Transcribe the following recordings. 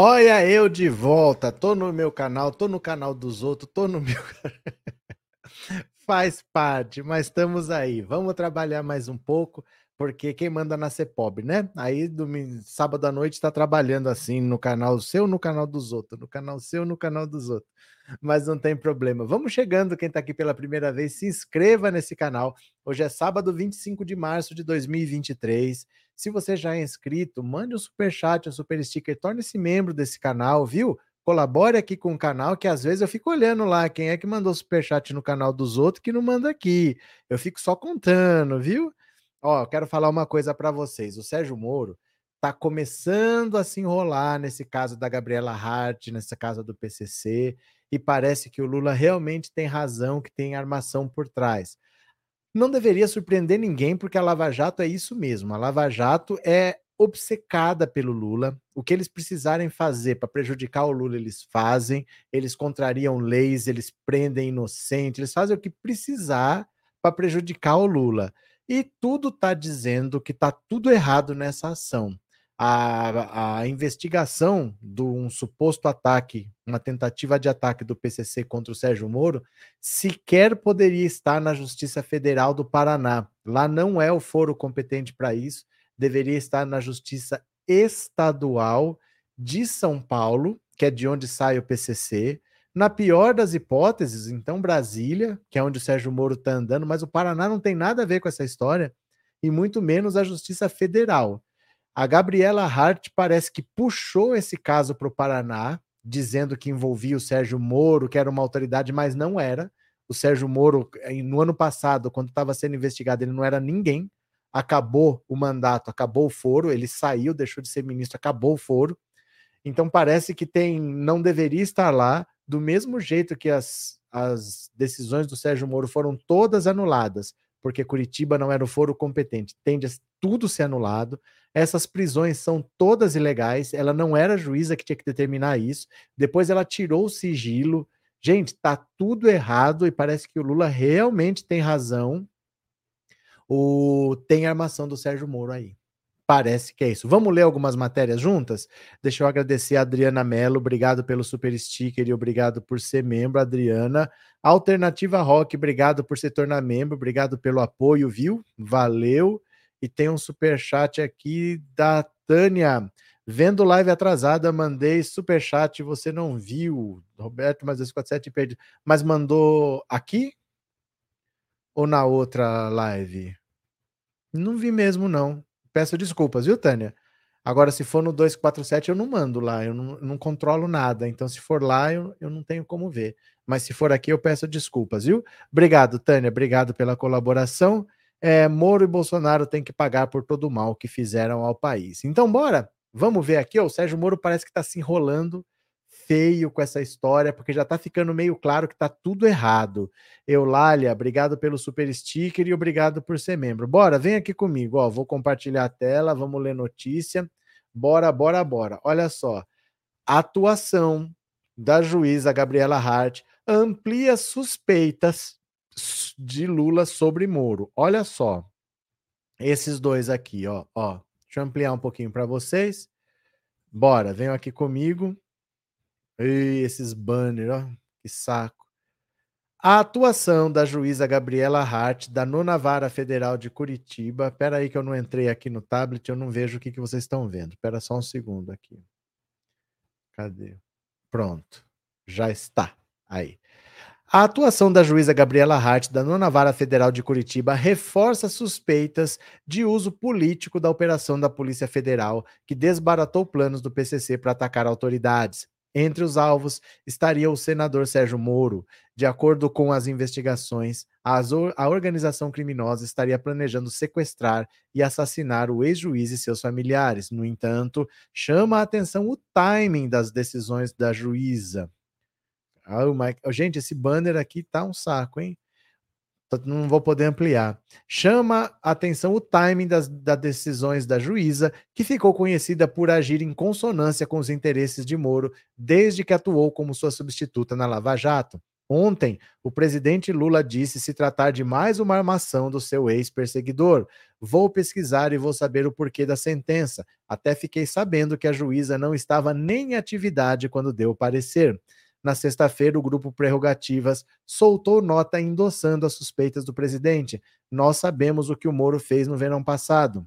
Olha eu de volta, tô no meu canal, tô no canal dos outros, tô no meu. Faz parte, mas estamos aí. Vamos trabalhar mais um pouco, porque quem manda nascer pobre, né? Aí domingo, sábado à noite está trabalhando assim no canal seu, no canal dos outros, no canal seu, no canal dos outros. Mas não tem problema. Vamos chegando, quem está aqui pela primeira vez, se inscreva nesse canal. Hoje é sábado 25 de março de 2023. Se você já é inscrito, mande um super chat, um super sticker, torne-se membro desse canal, viu? Colabore aqui com o canal, que às vezes eu fico olhando lá quem é que mandou super chat no canal dos outros que não manda aqui. Eu fico só contando, viu? Ó, quero falar uma coisa para vocês. O Sérgio Moro tá começando a se enrolar nesse caso da Gabriela Hart, nessa casa do PCC, e parece que o Lula realmente tem razão, que tem armação por trás não deveria surpreender ninguém, porque a Lava Jato é isso mesmo. A Lava Jato é obcecada pelo Lula. O que eles precisarem fazer para prejudicar o Lula, eles fazem. Eles contrariam leis, eles prendem inocentes, eles fazem o que precisar para prejudicar o Lula. E tudo está dizendo que está tudo errado nessa ação a, a investigação de um suposto ataque, uma tentativa de ataque do PCC contra o Sérgio Moro, sequer poderia estar na Justiça Federal do Paraná. Lá não é o foro competente para isso, deveria estar na Justiça Estadual de São Paulo, que é de onde sai o PCC. Na pior das hipóteses, então Brasília, que é onde o Sérgio Moro está andando, mas o Paraná não tem nada a ver com essa história, e muito menos a Justiça Federal. A Gabriela Hart parece que puxou esse caso para o Paraná, dizendo que envolvia o Sérgio Moro, que era uma autoridade, mas não era. O Sérgio Moro, no ano passado, quando estava sendo investigado, ele não era ninguém. Acabou o mandato, acabou o foro, ele saiu, deixou de ser ministro, acabou o foro. Então parece que tem, não deveria estar lá, do mesmo jeito que as, as decisões do Sérgio Moro foram todas anuladas, porque Curitiba não era o foro competente. Tende a tudo ser anulado. Essas prisões são todas ilegais. Ela não era a juíza que tinha que determinar isso. Depois ela tirou o sigilo. Gente, tá tudo errado e parece que o Lula realmente tem razão. O tem armação do Sérgio Moro aí. Parece que é isso. Vamos ler algumas matérias juntas? Deixa eu agradecer a Adriana Mello, obrigado pelo super sticker e obrigado por ser membro, Adriana. Alternativa Rock, obrigado por se tornar membro, obrigado pelo apoio, viu? Valeu. E tem um super chat aqui da Tânia. Vendo live atrasada, mandei super chat, você não viu. Roberto, mas 247 perdi. Mas mandou aqui ou na outra live? Não vi mesmo não. Peço desculpas, viu, Tânia? Agora, se for no 247, eu não mando lá, eu não, não controlo nada. Então, se for lá, eu, eu não tenho como ver. Mas se for aqui, eu peço desculpas, viu? Obrigado, Tânia. Obrigado pela colaboração é, Moro e Bolsonaro têm que pagar por todo o mal que fizeram ao país. Então, bora, vamos ver aqui. Ó, o Sérgio Moro parece que está se enrolando feio com essa história, porque já está ficando meio claro que está tudo errado. Eulália, obrigado pelo super sticker e obrigado por ser membro. Bora, vem aqui comigo, ó, vou compartilhar a tela, vamos ler notícia. Bora, bora, bora. Olha só. Atuação da juíza Gabriela Hart amplia suspeitas de Lula sobre Moro. Olha só. Esses dois aqui, ó, ó. Deixa eu ampliar um pouquinho para vocês. Bora, venham aqui comigo. E esses banners, ó, que saco. A atuação da juíza Gabriela Hart, da Nona Vara Federal de Curitiba. Espera aí que eu não entrei aqui no tablet, eu não vejo o que, que vocês estão vendo. Espera só um segundo aqui. Cadê? Pronto. Já está. Aí. A atuação da juíza Gabriela Hart, da Nona Vara Federal de Curitiba, reforça suspeitas de uso político da operação da Polícia Federal, que desbaratou planos do PCC para atacar autoridades. Entre os alvos estaria o senador Sérgio Moro. De acordo com as investigações, a organização criminosa estaria planejando sequestrar e assassinar o ex-juiz e seus familiares. No entanto, chama a atenção o timing das decisões da juíza. Ah. Gente, esse banner aqui tá um saco, hein? Não vou poder ampliar. Chama atenção o timing das, das decisões da juíza, que ficou conhecida por agir em consonância com os interesses de Moro desde que atuou como sua substituta na Lava Jato. Ontem, o presidente Lula disse se tratar de mais uma armação do seu ex-perseguidor. Vou pesquisar e vou saber o porquê da sentença. Até fiquei sabendo que a juíza não estava nem em atividade quando deu o parecer. Na sexta-feira, o grupo Prerrogativas soltou nota endossando as suspeitas do presidente. Nós sabemos o que o Moro fez no verão passado.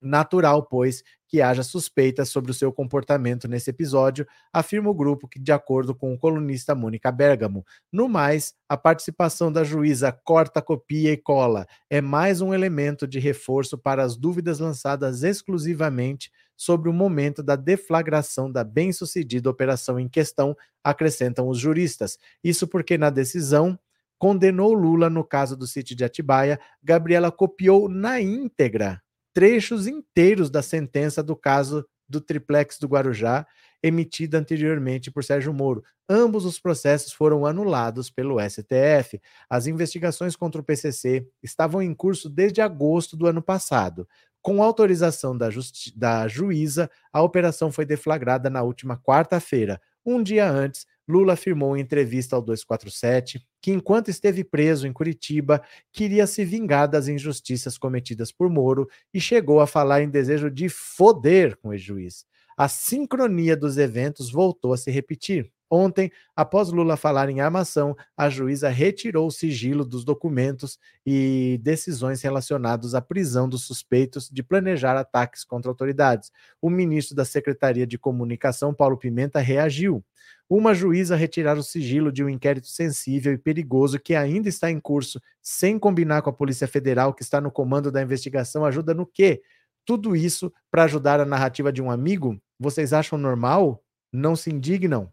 Natural, pois, que haja suspeitas sobre o seu comportamento nesse episódio, afirma o grupo que, de acordo com o colunista Mônica Bergamo. No mais, a participação da juíza corta, copia e cola é mais um elemento de reforço para as dúvidas lançadas exclusivamente sobre o momento da deflagração da bem-sucedida operação em questão, acrescentam os juristas. Isso porque, na decisão, condenou Lula no caso do sítio de Atibaia, Gabriela copiou na íntegra trechos inteiros da sentença do caso do triplex do Guarujá, emitida anteriormente por Sérgio Moro. Ambos os processos foram anulados pelo STF. As investigações contra o PCC estavam em curso desde agosto do ano passado. Com autorização da, da juíza, a operação foi deflagrada na última quarta-feira, um dia antes Lula afirmou em entrevista ao 247 que, enquanto esteve preso em Curitiba, queria se vingar das injustiças cometidas por Moro e chegou a falar em desejo de foder com o juiz. A sincronia dos eventos voltou a se repetir. Ontem, após Lula falar em armação, a juíza retirou o sigilo dos documentos e decisões relacionados à prisão dos suspeitos de planejar ataques contra autoridades. O ministro da Secretaria de Comunicação, Paulo Pimenta, reagiu uma juíza retirar o sigilo de um inquérito sensível e perigoso que ainda está em curso, sem combinar com a Polícia Federal, que está no comando da investigação, ajuda no quê? Tudo isso para ajudar a narrativa de um amigo? Vocês acham normal? Não se indignam?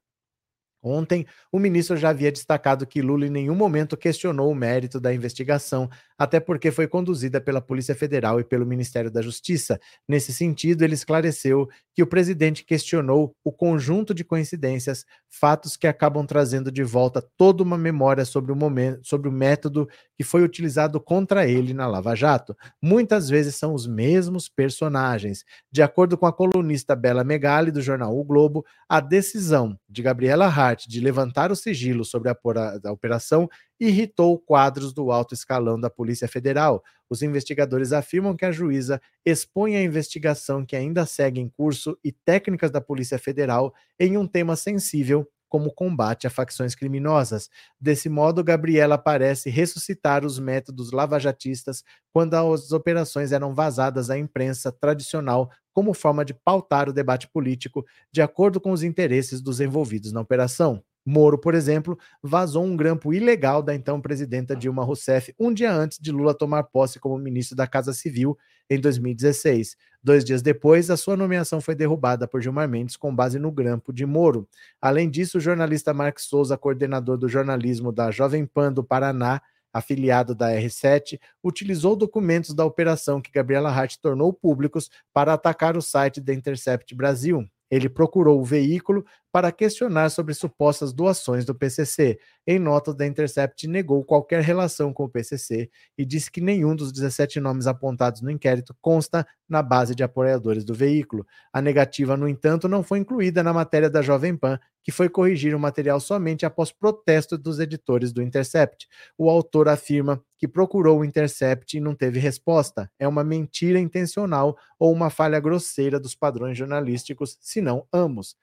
Ontem, o ministro já havia destacado que Lula em nenhum momento questionou o mérito da investigação, até porque foi conduzida pela Polícia Federal e pelo Ministério da Justiça. Nesse sentido, ele esclareceu que o presidente questionou o conjunto de coincidências, fatos que acabam trazendo de volta toda uma memória sobre o momento, sobre o método que foi utilizado contra ele na Lava Jato. Muitas vezes são os mesmos personagens. De acordo com a colunista Bela Megali do jornal O Globo, a decisão de Gabriela Hart de levantar o sigilo sobre a, a operação irritou quadros do alto escalão da Polícia Federal. Os investigadores afirmam que a juíza expõe a investigação que ainda segue em curso e técnicas da Polícia Federal em um tema sensível como combate a facções criminosas. Desse modo, Gabriela parece ressuscitar os métodos lavajatistas quando as operações eram vazadas à imprensa tradicional como forma de pautar o debate político de acordo com os interesses dos envolvidos na operação. Moro, por exemplo, vazou um grampo ilegal da então presidenta Dilma Rousseff um dia antes de Lula tomar posse como ministro da Casa Civil em 2016. Dois dias depois, a sua nomeação foi derrubada por Gilmar Mendes com base no grampo de Moro. Além disso, o jornalista Mark Souza, coordenador do jornalismo da Jovem Pan do Paraná, afiliado da R7, utilizou documentos da operação que Gabriela Hart tornou públicos para atacar o site da Intercept Brasil. Ele procurou o veículo para questionar sobre supostas doações do PCC. Em nota, da Intercept negou qualquer relação com o PCC e disse que nenhum dos 17 nomes apontados no inquérito consta na base de apoiadores do veículo. A negativa, no entanto, não foi incluída na matéria da Jovem Pan, que foi corrigir o material somente após protesto dos editores do Intercept. O autor afirma que procurou o Intercept e não teve resposta. É uma mentira intencional ou uma falha grosseira dos padrões jornalísticos, se não ambos.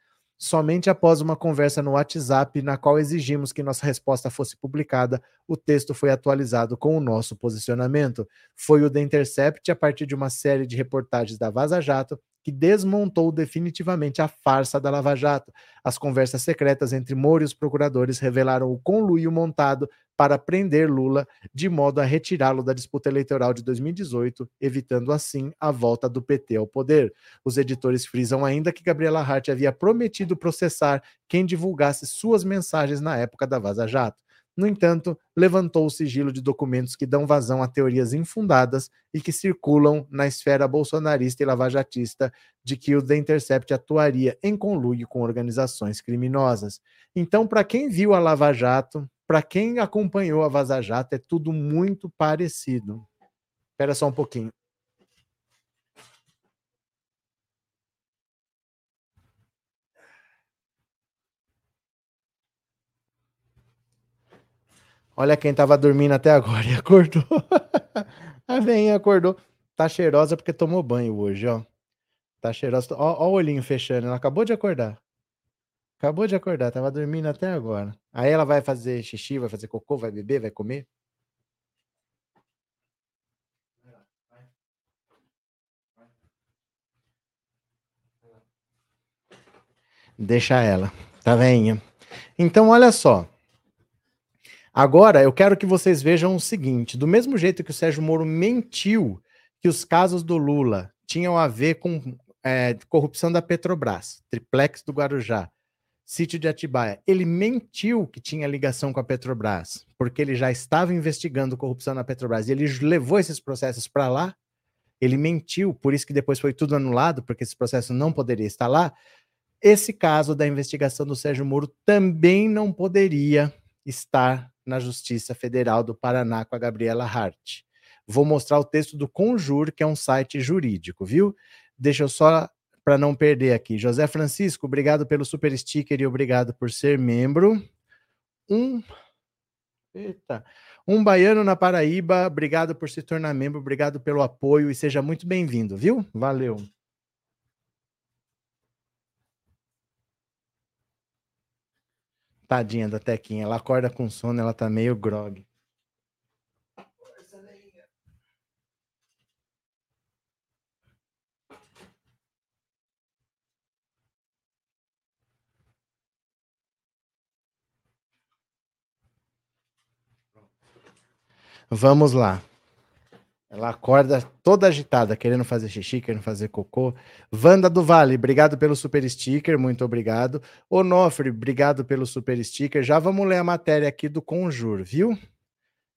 Somente após uma conversa no WhatsApp, na qual exigimos que nossa resposta fosse publicada, o texto foi atualizado com o nosso posicionamento. Foi o The Intercept, a partir de uma série de reportagens da Vaza Jato, que desmontou definitivamente a farsa da Lava Jato. As conversas secretas entre Moro e os procuradores revelaram o conluio montado para prender Lula, de modo a retirá-lo da disputa eleitoral de 2018, evitando assim a volta do PT ao poder. Os editores frisam ainda que Gabriela Hart havia prometido processar quem divulgasse suas mensagens na época da Vaza Jato. No entanto, levantou o sigilo de documentos que dão vazão a teorias infundadas e que circulam na esfera bolsonarista e lavajatista de que o The Intercept atuaria em conluio com organizações criminosas. Então, para quem viu a Lava Jato, para quem acompanhou a Vaza Jato, é tudo muito parecido. Espera só um pouquinho. Olha quem tava dormindo até agora e acordou. A veinha acordou. Tá cheirosa porque tomou banho hoje, ó. Tá cheirosa. Ó, ó o olhinho fechando. Ela acabou de acordar. Acabou de acordar. Tava dormindo até agora. Aí ela vai fazer xixi, vai fazer cocô, vai beber, vai comer. Deixa ela. Tá veinha. Então, olha só. Agora, eu quero que vocês vejam o seguinte: do mesmo jeito que o Sérgio Moro mentiu que os casos do Lula tinham a ver com é, corrupção da Petrobras, triplex do Guarujá, sítio de Atibaia, ele mentiu que tinha ligação com a Petrobras, porque ele já estava investigando corrupção na Petrobras e ele levou esses processos para lá. Ele mentiu, por isso que depois foi tudo anulado, porque esse processo não poderia estar lá. Esse caso da investigação do Sérgio Moro também não poderia estar na Justiça Federal do Paraná com a Gabriela Hart. Vou mostrar o texto do Conjur, que é um site jurídico, viu? Deixa eu só para não perder aqui. José Francisco, obrigado pelo super sticker e obrigado por ser membro. Um Eita. Um baiano na Paraíba, obrigado por se tornar membro, obrigado pelo apoio e seja muito bem-vindo, viu? Valeu. Tadinha da Tequinha, ela acorda com sono, ela tá meio grog. Vamos lá. Ela acorda toda agitada, querendo fazer xixi, querendo fazer cocô. Vanda do Vale, obrigado pelo super sticker, muito obrigado. Onofre, obrigado pelo super sticker. Já vamos ler a matéria aqui do Conjur, viu?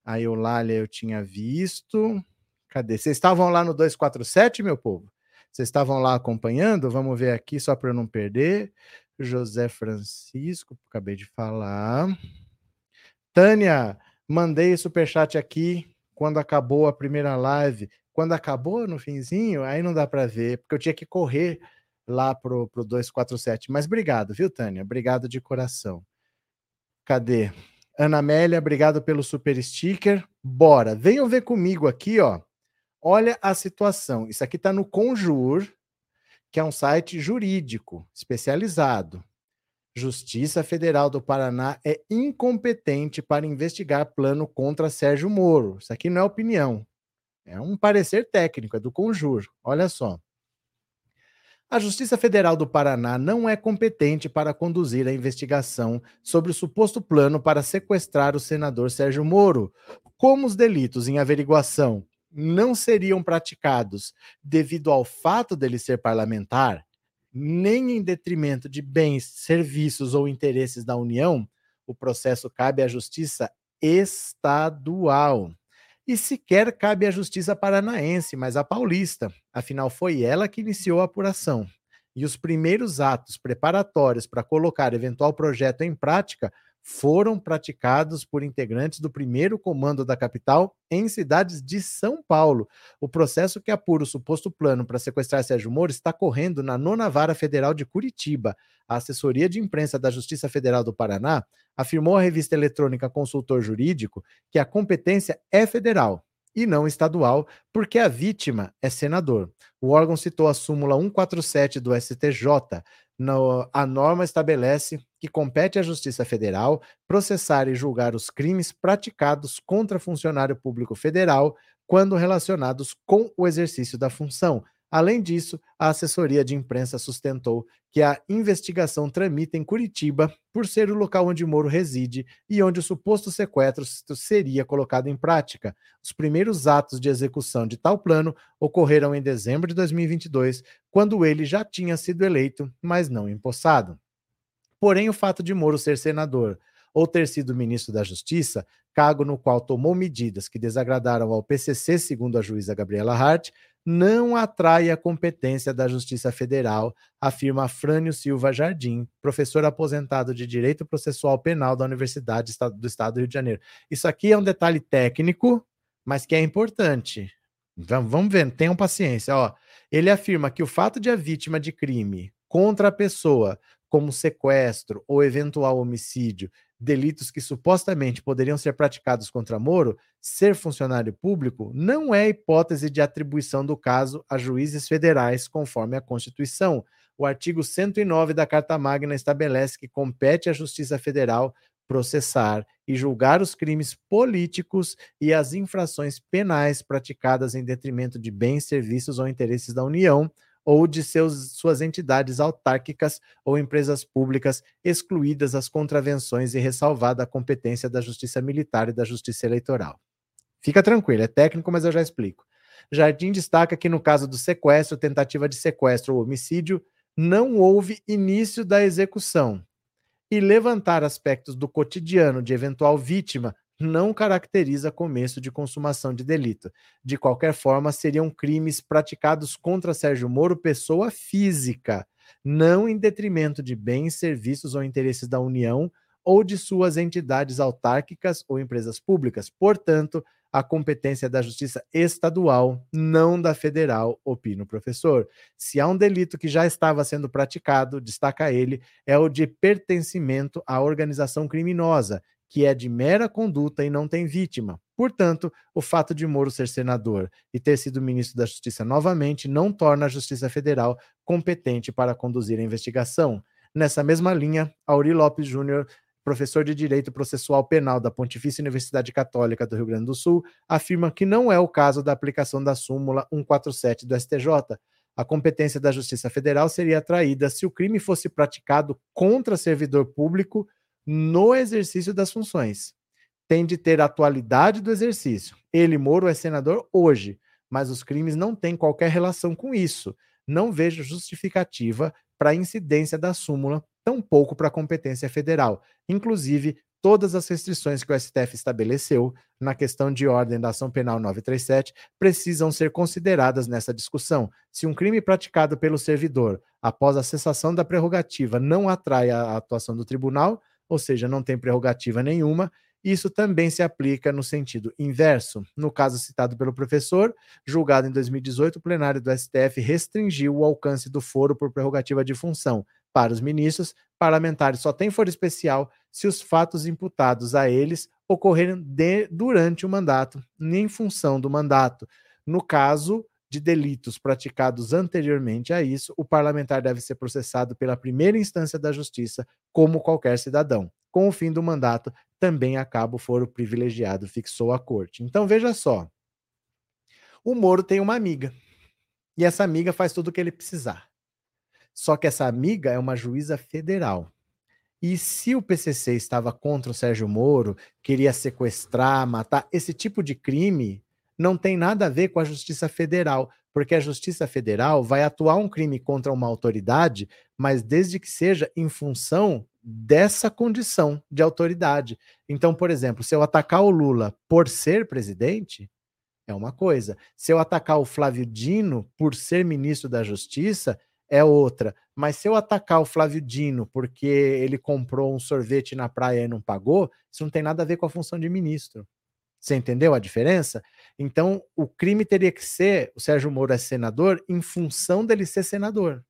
Aí o Lália eu tinha visto. Cadê? Vocês estavam lá no 247, meu povo? Vocês estavam lá acompanhando? Vamos ver aqui, só para eu não perder. José Francisco, acabei de falar. Tânia, Mandei superchat aqui quando acabou a primeira live. Quando acabou no finzinho, aí não dá para ver, porque eu tinha que correr lá pro, pro 247. Mas obrigado, viu, Tânia? Obrigado de coração. Cadê? Ana Amélia, obrigado pelo super sticker. Bora, venham ver comigo aqui, ó. Olha a situação. Isso aqui está no Conjur, que é um site jurídico especializado. Justiça Federal do Paraná é incompetente para investigar plano contra Sérgio Moro. Isso aqui não é opinião, é um parecer técnico, é do Conjur. Olha só. A Justiça Federal do Paraná não é competente para conduzir a investigação sobre o suposto plano para sequestrar o senador Sérgio Moro. Como os delitos em averiguação não seriam praticados devido ao fato dele ser parlamentar, nem em detrimento de bens, serviços ou interesses da União, o processo cabe à Justiça Estadual. E sequer cabe à Justiça Paranaense, mas à Paulista, afinal foi ela que iniciou a apuração. E os primeiros atos preparatórios para colocar eventual projeto em prática foram praticados por integrantes do primeiro comando da capital em cidades de São Paulo. O processo que apura o suposto plano para sequestrar Sérgio Moro está correndo na nona vara federal de Curitiba. A assessoria de imprensa da Justiça Federal do Paraná afirmou à revista eletrônica Consultor Jurídico que a competência é federal e não estadual, porque a vítima é senador. O órgão citou a súmula 147 do STJ, no, a norma estabelece que compete à Justiça Federal processar e julgar os crimes praticados contra funcionário público federal quando relacionados com o exercício da função, Além disso, a assessoria de imprensa sustentou que a investigação tramita em Curitiba por ser o local onde Moro reside e onde o suposto sequestro seria colocado em prática. Os primeiros atos de execução de tal plano ocorreram em dezembro de 2022, quando ele já tinha sido eleito, mas não empossado. Porém, o fato de Moro ser senador ou ter sido ministro da Justiça, cargo no qual tomou medidas que desagradaram ao PCC, segundo a juíza Gabriela Hart, não atrai a competência da Justiça Federal, afirma Frânio Silva Jardim, professor aposentado de Direito Processual Penal da Universidade do Estado do Rio de Janeiro. Isso aqui é um detalhe técnico, mas que é importante. Vamos ver, tenham paciência. Ó, ele afirma que o fato de a vítima de crime contra a pessoa, como sequestro ou eventual homicídio, delitos que supostamente poderiam ser praticados contra Moro, ser funcionário público não é hipótese de atribuição do caso a juízes federais, conforme a Constituição. O artigo 109 da Carta Magna estabelece que compete à Justiça Federal processar e julgar os crimes políticos e as infrações penais praticadas em detrimento de bens, serviços ou interesses da União ou de seus, suas entidades autárquicas ou empresas públicas, excluídas as contravenções e ressalvada a competência da Justiça Militar e da Justiça Eleitoral. Fica tranquilo, é técnico, mas eu já explico. Jardim destaca que no caso do sequestro, tentativa de sequestro ou homicídio, não houve início da execução. E levantar aspectos do cotidiano de eventual vítima não caracteriza começo de consumação de delito. De qualquer forma, seriam crimes praticados contra Sérgio Moro, pessoa física, não em detrimento de bens, serviços ou interesses da União ou de suas entidades autárquicas ou empresas públicas. Portanto, a competência da justiça estadual, não da federal, opina o professor. Se há um delito que já estava sendo praticado, destaca ele, é o de pertencimento à organização criminosa, que é de mera conduta e não tem vítima. Portanto, o fato de Moro ser senador e ter sido ministro da Justiça novamente não torna a Justiça Federal competente para conduzir a investigação. Nessa mesma linha, Auri Lopes Júnior professor de Direito Processual Penal da Pontifícia Universidade Católica do Rio Grande do Sul, afirma que não é o caso da aplicação da súmula 147 do STJ. A competência da Justiça Federal seria atraída se o crime fosse praticado contra servidor público no exercício das funções. Tem de ter atualidade do exercício. Ele, Moro, é senador hoje, mas os crimes não têm qualquer relação com isso. Não vejo justificativa para a incidência da súmula tampouco para a competência federal. Inclusive, todas as restrições que o STF estabeleceu na questão de ordem da ação penal 937 precisam ser consideradas nessa discussão. Se um crime praticado pelo servidor após a cessação da prerrogativa não atrai a atuação do tribunal, ou seja, não tem prerrogativa nenhuma, isso também se aplica no sentido inverso. No caso citado pelo professor, julgado em 2018, o plenário do STF restringiu o alcance do foro por prerrogativa de função, para os ministros, parlamentares só têm foro especial se os fatos imputados a eles ocorrerem de, durante o mandato, nem em função do mandato. No caso de delitos praticados anteriormente a isso, o parlamentar deve ser processado pela primeira instância da justiça, como qualquer cidadão. Com o fim do mandato, também acaba o foro privilegiado, fixou a corte. Então veja só. O Moro tem uma amiga. E essa amiga faz tudo o que ele precisar. Só que essa amiga é uma juíza federal. E se o PCC estava contra o Sérgio Moro, queria sequestrar, matar, esse tipo de crime não tem nada a ver com a Justiça Federal, porque a Justiça Federal vai atuar um crime contra uma autoridade, mas desde que seja em função dessa condição de autoridade. Então, por exemplo, se eu atacar o Lula por ser presidente, é uma coisa. Se eu atacar o Flávio Dino por ser ministro da Justiça, é outra. Mas se eu atacar o Flávio Dino porque ele comprou um sorvete na praia e não pagou, isso não tem nada a ver com a função de ministro. Você entendeu a diferença? Então, o crime teria que ser, o Sérgio Moro é senador em função dele ser senador.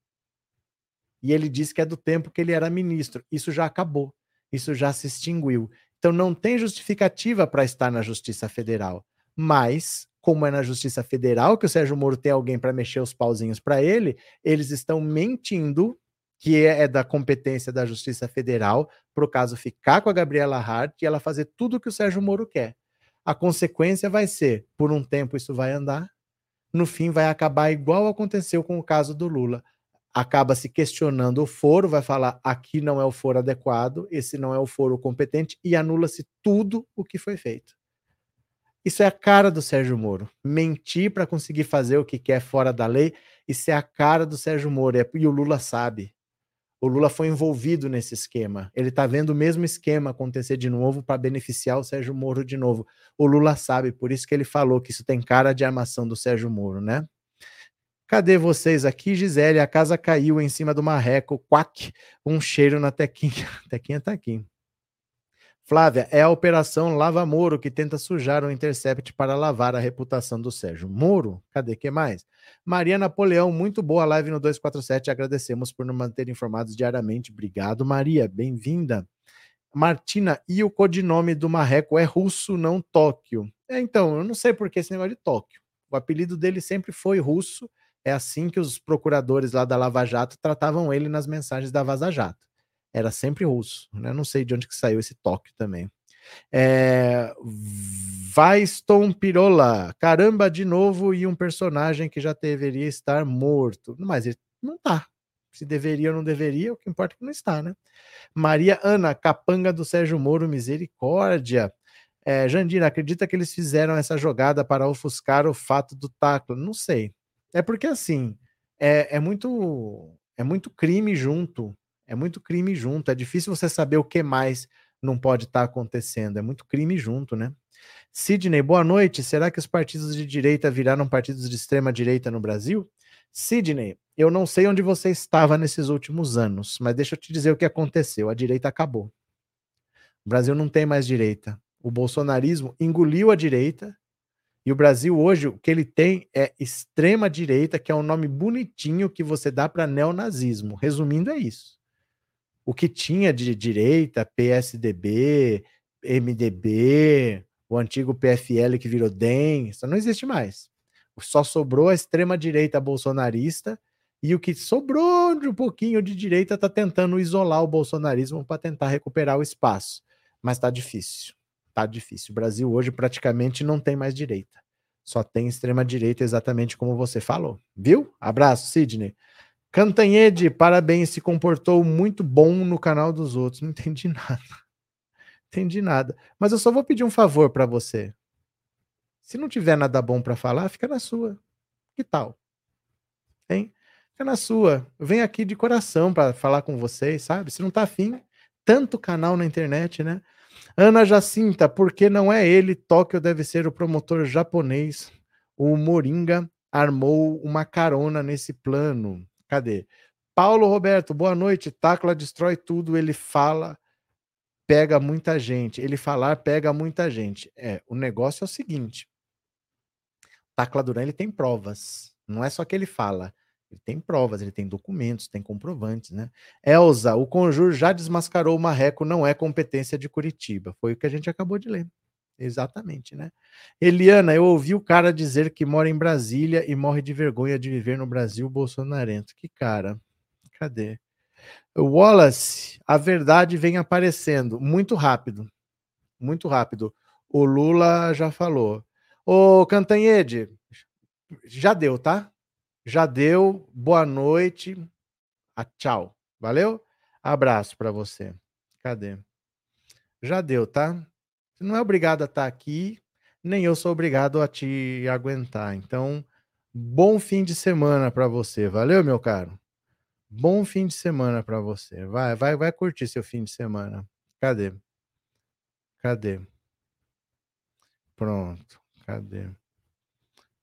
E ele disse que é do tempo que ele era ministro. Isso já acabou. Isso já se extinguiu. Então não tem justificativa para estar na Justiça Federal. Mas como é na Justiça Federal, que o Sérgio Moro tem alguém para mexer os pauzinhos para ele, eles estão mentindo que é, é da competência da Justiça Federal, para o caso ficar com a Gabriela Hart e ela fazer tudo o que o Sérgio Moro quer. A consequência vai ser, por um tempo isso vai andar, no fim vai acabar igual aconteceu com o caso do Lula. Acaba se questionando o foro, vai falar aqui não é o foro adequado, esse não é o foro competente e anula-se tudo o que foi feito. Isso é a cara do Sérgio Moro. Mentir para conseguir fazer o que quer fora da lei, isso é a cara do Sérgio Moro. É, e o Lula sabe. O Lula foi envolvido nesse esquema. Ele está vendo o mesmo esquema acontecer de novo para beneficiar o Sérgio Moro de novo. O Lula sabe, por isso que ele falou que isso tem cara de armação do Sérgio Moro, né? Cadê vocês aqui, Gisele? A casa caiu em cima do marreco, quack, um cheiro na tequinha. Tequinha tá aqui. Flávia, é a operação Lava Moro que tenta sujar o Intercept para lavar a reputação do Sérgio Moro. Cadê que mais? Maria Napoleão, muito boa live no 247. Agradecemos por nos manter informados diariamente. Obrigado, Maria. Bem-vinda. Martina, e o codinome do Marreco é russo, não Tóquio. É, então, eu não sei por que esse negócio de Tóquio. O apelido dele sempre foi russo. É assim que os procuradores lá da Lava Jato tratavam ele nas mensagens da Vaza Jato. Era sempre russo. Né? Não sei de onde que saiu esse Tóquio também. É... Vaiston Pirola. Caramba, de novo, e um personagem que já deveria estar morto. Mas ele não tá. Se deveria ou não deveria, o que importa é que não está, né? Maria Ana, capanga do Sérgio Moro, misericórdia. É, Jandira, acredita que eles fizeram essa jogada para ofuscar o fato do taco? Não sei. É porque assim, é, é muito é muito crime junto. É muito crime junto. É difícil você saber o que mais não pode estar tá acontecendo. É muito crime junto, né? Sidney, boa noite. Será que os partidos de direita viraram partidos de extrema direita no Brasil? Sidney, eu não sei onde você estava nesses últimos anos, mas deixa eu te dizer o que aconteceu. A direita acabou. O Brasil não tem mais direita. O bolsonarismo engoliu a direita e o Brasil hoje, o que ele tem é extrema direita, que é um nome bonitinho que você dá para neonazismo. Resumindo, é isso. O que tinha de direita, PSDB, MDB, o antigo PFL que virou DEM, isso não existe mais. Só sobrou a extrema direita bolsonarista e o que sobrou de um pouquinho de direita está tentando isolar o bolsonarismo para tentar recuperar o espaço. Mas está difícil. Está difícil. O Brasil hoje praticamente não tem mais direita. Só tem extrema direita, exatamente como você falou. Viu? Abraço, Sidney. Cantanhede, parabéns, se comportou muito bom no canal dos outros. Não entendi nada. Entendi nada. Mas eu só vou pedir um favor para você. Se não tiver nada bom para falar, fica na sua. Que tal? Hein? Fica na sua. Eu venho aqui de coração para falar com vocês, sabe? Se não tá afim, tanto canal na internet, né? Ana Jacinta, porque não é ele, Tóquio deve ser o promotor japonês. O Moringa armou uma carona nesse plano. Cadê? Paulo Roberto, boa noite. Tacla destrói tudo, ele fala, pega muita gente. Ele falar pega muita gente. É, o negócio é o seguinte. Tacla Duran, ele tem provas. Não é só que ele fala. Ele tem provas, ele tem documentos, tem comprovantes, né? Elza, o Conjur já desmascarou o Marreco, não é competência de Curitiba. Foi o que a gente acabou de ler. Exatamente, né? Eliana, eu ouvi o cara dizer que mora em Brasília e morre de vergonha de viver no Brasil bolsonarento. Que cara. Cadê? Wallace, a verdade vem aparecendo muito rápido. Muito rápido. O Lula já falou. Ô, Cantanhede, já deu, tá? Já deu. Boa noite. Ah, tchau. Valeu? Abraço para você. Cadê? Já deu, tá? Você não é obrigado a estar tá aqui, nem eu sou obrigado a te aguentar. Então, bom fim de semana para você. Valeu, meu caro? Bom fim de semana para você. Vai, vai, vai curtir seu fim de semana. Cadê? Cadê? Pronto. Cadê?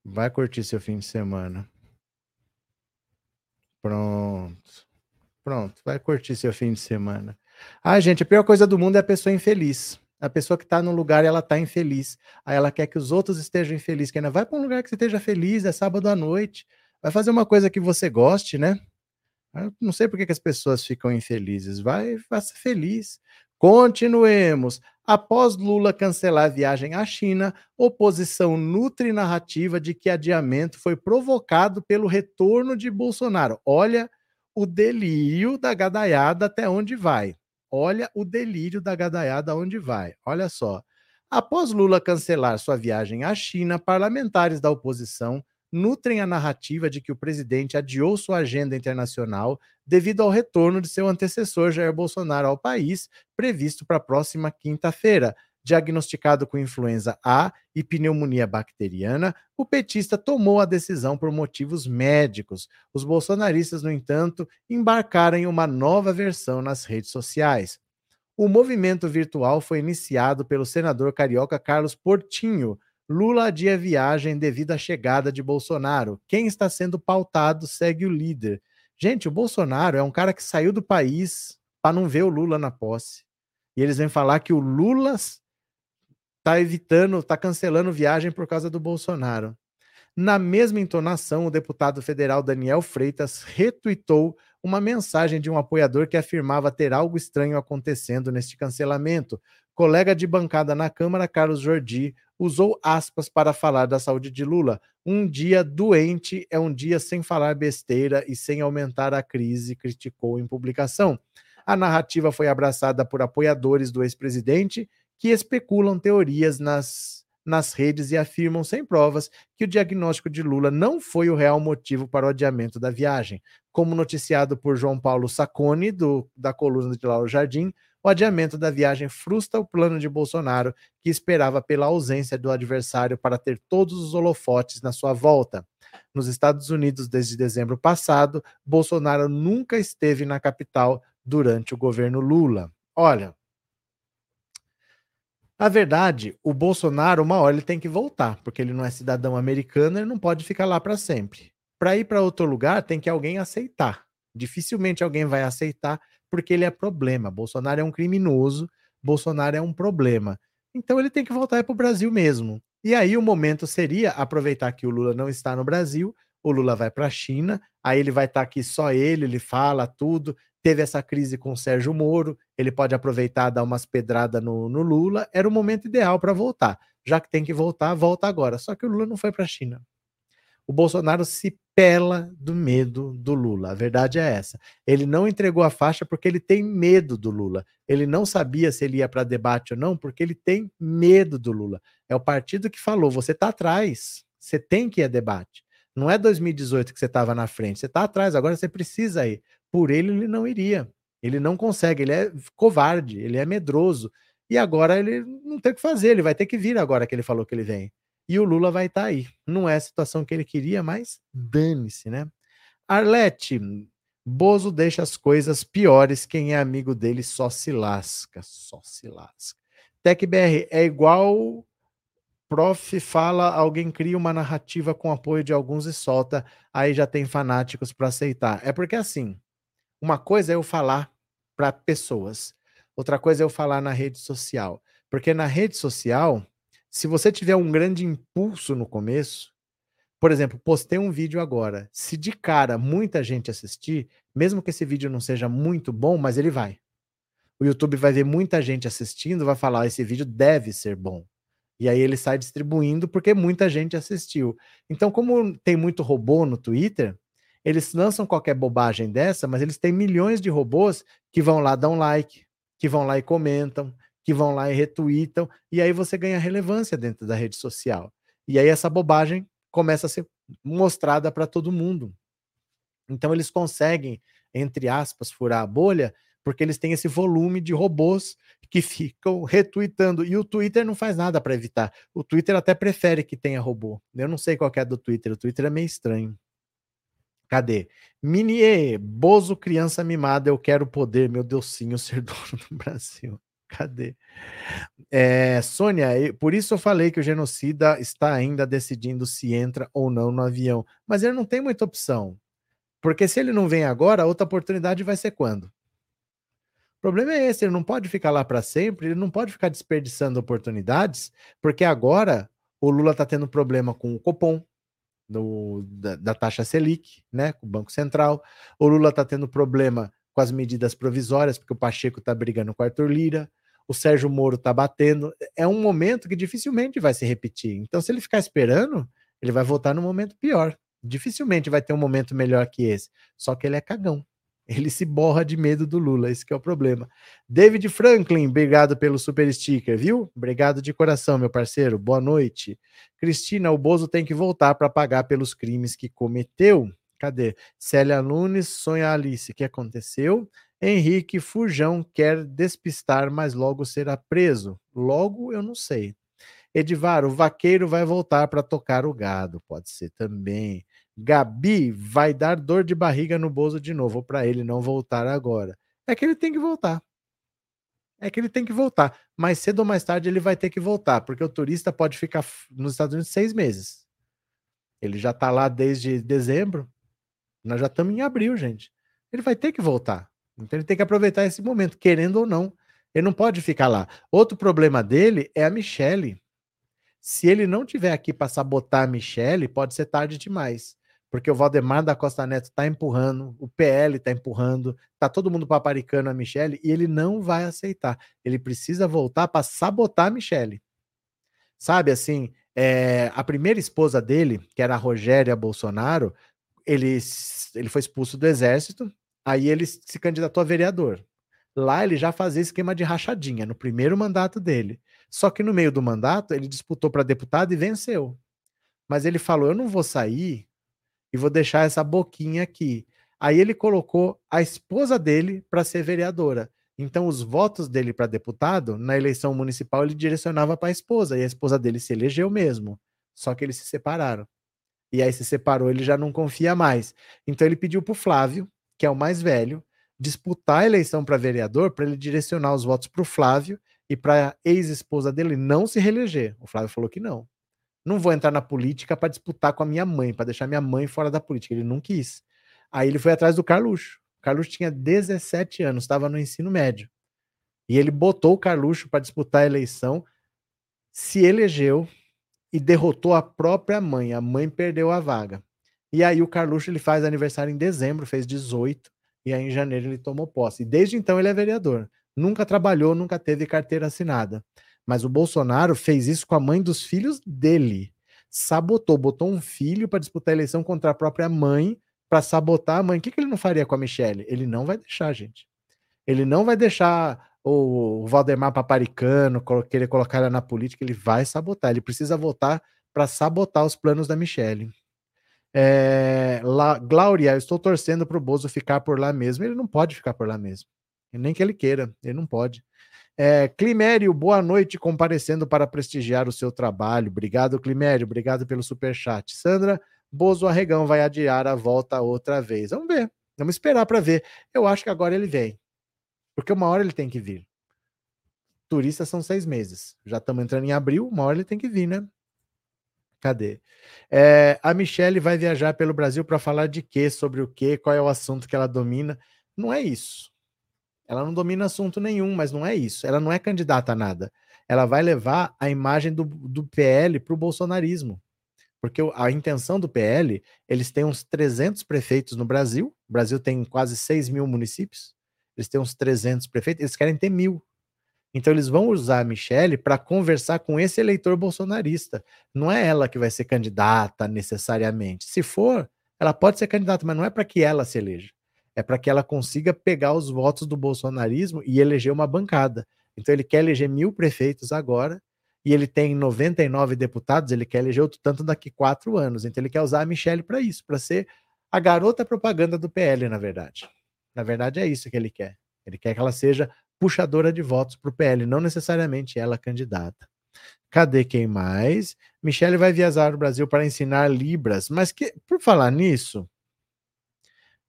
Vai curtir seu fim de semana. Pronto. Pronto, vai curtir seu fim de semana. Ah, gente, a pior coisa do mundo é a pessoa infeliz. A pessoa que está no lugar, ela está infeliz. Aí ela quer que os outros estejam infelizes. Que ainda vai para um lugar que você esteja feliz, é sábado à noite. Vai fazer uma coisa que você goste, né? Eu não sei por que, que as pessoas ficam infelizes. Vai, faça feliz. Continuemos. Após Lula cancelar a viagem à China, oposição nutre narrativa de que adiamento foi provocado pelo retorno de Bolsonaro. Olha o delírio da gadaiada até onde vai. Olha o delírio da gadaiada onde vai. Olha só. Após Lula cancelar sua viagem à China, parlamentares da oposição nutrem a narrativa de que o presidente adiou sua agenda internacional devido ao retorno de seu antecessor Jair Bolsonaro ao país, previsto para a próxima quinta-feira. Diagnosticado com influenza A e pneumonia bacteriana, o petista tomou a decisão por motivos médicos. Os bolsonaristas, no entanto, embarcaram em uma nova versão nas redes sociais. O movimento virtual foi iniciado pelo senador carioca Carlos Portinho, Lula adia viagem devido à chegada de Bolsonaro. Quem está sendo pautado segue o líder. Gente, o Bolsonaro é um cara que saiu do país para não ver o Lula na posse. E eles vêm falar que o Lula está evitando, está cancelando viagem por causa do Bolsonaro. Na mesma entonação, o deputado federal Daniel Freitas retuitou uma mensagem de um apoiador que afirmava ter algo estranho acontecendo neste cancelamento. Colega de bancada na Câmara, Carlos Jordi, usou aspas para falar da saúde de Lula. Um dia doente é um dia sem falar besteira e sem aumentar a crise, criticou em publicação. A narrativa foi abraçada por apoiadores do ex-presidente que especulam teorias nas nas redes e afirmam sem provas que o diagnóstico de Lula não foi o real motivo para o adiamento da viagem. Como noticiado por João Paulo Sacconi, do, da coluna de Lauro Jardim, o adiamento da viagem frustra o plano de Bolsonaro, que esperava pela ausência do adversário para ter todos os holofotes na sua volta. Nos Estados Unidos, desde dezembro passado, Bolsonaro nunca esteve na capital durante o governo Lula. Olha, a verdade, o Bolsonaro, uma hora ele tem que voltar, porque ele não é cidadão americano, ele não pode ficar lá para sempre. Para ir para outro lugar, tem que alguém aceitar. Dificilmente alguém vai aceitar, porque ele é problema. Bolsonaro é um criminoso, Bolsonaro é um problema. Então ele tem que voltar para o Brasil mesmo. E aí o momento seria aproveitar que o Lula não está no Brasil, o Lula vai para a China, aí ele vai estar tá aqui só ele, ele fala tudo, teve essa crise com o Sérgio Moro, ele pode aproveitar dar umas pedradas no, no Lula, era o momento ideal para voltar. Já que tem que voltar, volta agora. Só que o Lula não foi para a China. O Bolsonaro se pela do medo do Lula. A verdade é essa. Ele não entregou a faixa porque ele tem medo do Lula. Ele não sabia se ele ia para debate ou não porque ele tem medo do Lula. É o partido que falou: você está atrás, você tem que ir a debate. Não é 2018 que você estava na frente, você está atrás, agora você precisa ir. Por ele, ele não iria. Ele não consegue, ele é covarde, ele é medroso. E agora ele não tem o que fazer, ele vai ter que vir agora que ele falou que ele vem. E o Lula vai estar tá aí. Não é a situação que ele queria, mas dane-se, né? Arlete, Bozo deixa as coisas piores, quem é amigo dele só se lasca, só se lasca. TecBR é igual prof fala, alguém cria uma narrativa com apoio de alguns e solta, aí já tem fanáticos para aceitar. É porque assim, uma coisa é eu falar para pessoas, outra coisa é eu falar na rede social. Porque na rede social, se você tiver um grande impulso no começo, por exemplo, postei um vídeo agora. Se de cara muita gente assistir, mesmo que esse vídeo não seja muito bom, mas ele vai. O YouTube vai ver muita gente assistindo, vai falar: esse vídeo deve ser bom. E aí ele sai distribuindo porque muita gente assistiu. Então, como tem muito robô no Twitter, eles lançam qualquer bobagem dessa, mas eles têm milhões de robôs que vão lá um like, que vão lá e comentam, que vão lá e retweetam, e aí você ganha relevância dentro da rede social. E aí essa bobagem começa a ser mostrada para todo mundo. Então eles conseguem, entre aspas, furar a bolha, porque eles têm esse volume de robôs que ficam retweetando. E o Twitter não faz nada para evitar. O Twitter até prefere que tenha robô. Eu não sei qual é do Twitter. O Twitter é meio estranho. Cadê? Minier, Bozo criança mimada, eu quero poder, meu Deusinho, ser dono do Brasil. Cadê? É, Sônia, por isso eu falei que o genocida está ainda decidindo se entra ou não no avião. Mas ele não tem muita opção. Porque se ele não vem agora, outra oportunidade vai ser quando? O problema é esse, ele não pode ficar lá para sempre, ele não pode ficar desperdiçando oportunidades, porque agora o Lula está tendo problema com o Copom, da, da, taxa Selic, né, com o Banco Central. O Lula está tendo problema com as medidas provisórias, porque o Pacheco está brigando com o Arthur Lira, o Sérgio Moro está batendo. É um momento que dificilmente vai se repetir. Então, se ele ficar esperando, ele vai voltar no momento pior. Dificilmente vai ter um momento melhor que esse. Só que ele é cagão. Ele se borra de medo do Lula, esse é o problema. David Franklin, obrigado pelo super sticker, viu? Obrigado de coração, meu parceiro. Boa noite. Cristina, o Bozo tem que voltar para pagar pelos crimes que cometeu. Cadê? Célia Nunes, sonha Alice, que aconteceu? Henrique Fujão quer despistar, mas logo será preso. Logo, eu não sei. Edivar, o vaqueiro vai voltar para tocar o gado. Pode ser também. Gabi vai dar dor de barriga no Bozo de novo para ele não voltar agora. É que ele tem que voltar. É que ele tem que voltar. Mais cedo ou mais tarde ele vai ter que voltar, porque o turista pode ficar nos Estados Unidos seis meses. Ele já está lá desde dezembro. Nós já estamos em abril, gente. Ele vai ter que voltar. Então ele tem que aproveitar esse momento, querendo ou não. Ele não pode ficar lá. Outro problema dele é a Michelle. Se ele não tiver aqui para sabotar a Michelle, pode ser tarde demais. Porque o Valdemar da Costa Neto está empurrando, o PL está empurrando, tá todo mundo paparicando a Michelle e ele não vai aceitar. Ele precisa voltar para sabotar a Michelle. Sabe assim, é, a primeira esposa dele, que era a Rogéria Bolsonaro, ele, ele foi expulso do exército, aí ele se candidatou a vereador. Lá ele já fazia esquema de rachadinha no primeiro mandato dele. Só que no meio do mandato ele disputou para deputado e venceu. Mas ele falou: "Eu não vou sair e vou deixar essa boquinha aqui". Aí ele colocou a esposa dele para ser vereadora. Então os votos dele para deputado na eleição municipal ele direcionava para a esposa e a esposa dele se elegeu mesmo. Só que eles se separaram. E aí se separou, ele já não confia mais. Então ele pediu para o Flávio, que é o mais velho, disputar a eleição para vereador para ele direcionar os votos para o Flávio e para a ex-esposa dele não se reeleger. O Flávio falou que não. Não vou entrar na política para disputar com a minha mãe, para deixar minha mãe fora da política. Ele não quis. Aí ele foi atrás do Carluxo. O Carluxo tinha 17 anos, estava no ensino médio. E ele botou o Carluxo para disputar a eleição, se elegeu e derrotou a própria mãe. A mãe perdeu a vaga. E aí o Carluxo ele faz aniversário em dezembro, fez 18 e aí em janeiro ele tomou posse. E desde então ele é vereador. Nunca trabalhou, nunca teve carteira assinada. Mas o Bolsonaro fez isso com a mãe dos filhos dele. Sabotou, botou um filho para disputar a eleição contra a própria mãe, para sabotar a mãe. O que, que ele não faria com a Michelle? Ele não vai deixar, gente. Ele não vai deixar o Valdemar Paparicano querer colocar ela na política, ele vai sabotar. Ele precisa votar para sabotar os planos da Michelle. É, lá, Glória, eu estou torcendo para o Bozo ficar por lá mesmo. Ele não pode ficar por lá mesmo. Nem que ele queira, ele não pode. É, Climério, boa noite, comparecendo para prestigiar o seu trabalho. Obrigado, Climério, obrigado pelo super chat. Sandra, Bozo Arregão vai adiar a volta outra vez. Vamos ver, vamos esperar para ver. Eu acho que agora ele vem, porque uma hora ele tem que vir. Turistas são seis meses. Já estamos entrando em abril, uma hora ele tem que vir, né? Cadê? É, a Michelle vai viajar pelo Brasil para falar de quê? Sobre o quê? Qual é o assunto que ela domina? Não é isso. Ela não domina assunto nenhum, mas não é isso. Ela não é candidata a nada. Ela vai levar a imagem do, do PL para o bolsonarismo. Porque a intenção do PL, eles têm uns 300 prefeitos no Brasil. O Brasil tem quase 6 mil municípios. Eles têm uns 300 prefeitos. Eles querem ter mil. Então eles vão usar a Michelle para conversar com esse eleitor bolsonarista. Não é ela que vai ser candidata necessariamente. Se for, ela pode ser candidata, mas não é para que ela se eleja. É para que ela consiga pegar os votos do bolsonarismo e eleger uma bancada. Então ele quer eleger mil prefeitos agora e ele tem 99 deputados, ele quer eleger outro tanto daqui quatro anos. Então ele quer usar a Michelle para isso, para ser a garota propaganda do PL, na verdade. Na verdade é isso que ele quer. Ele quer que ela seja puxadora de votos para o PL, não necessariamente ela candidata. Cadê quem mais? Michele vai viajar ao Brasil para ensinar Libras, mas que, por falar nisso,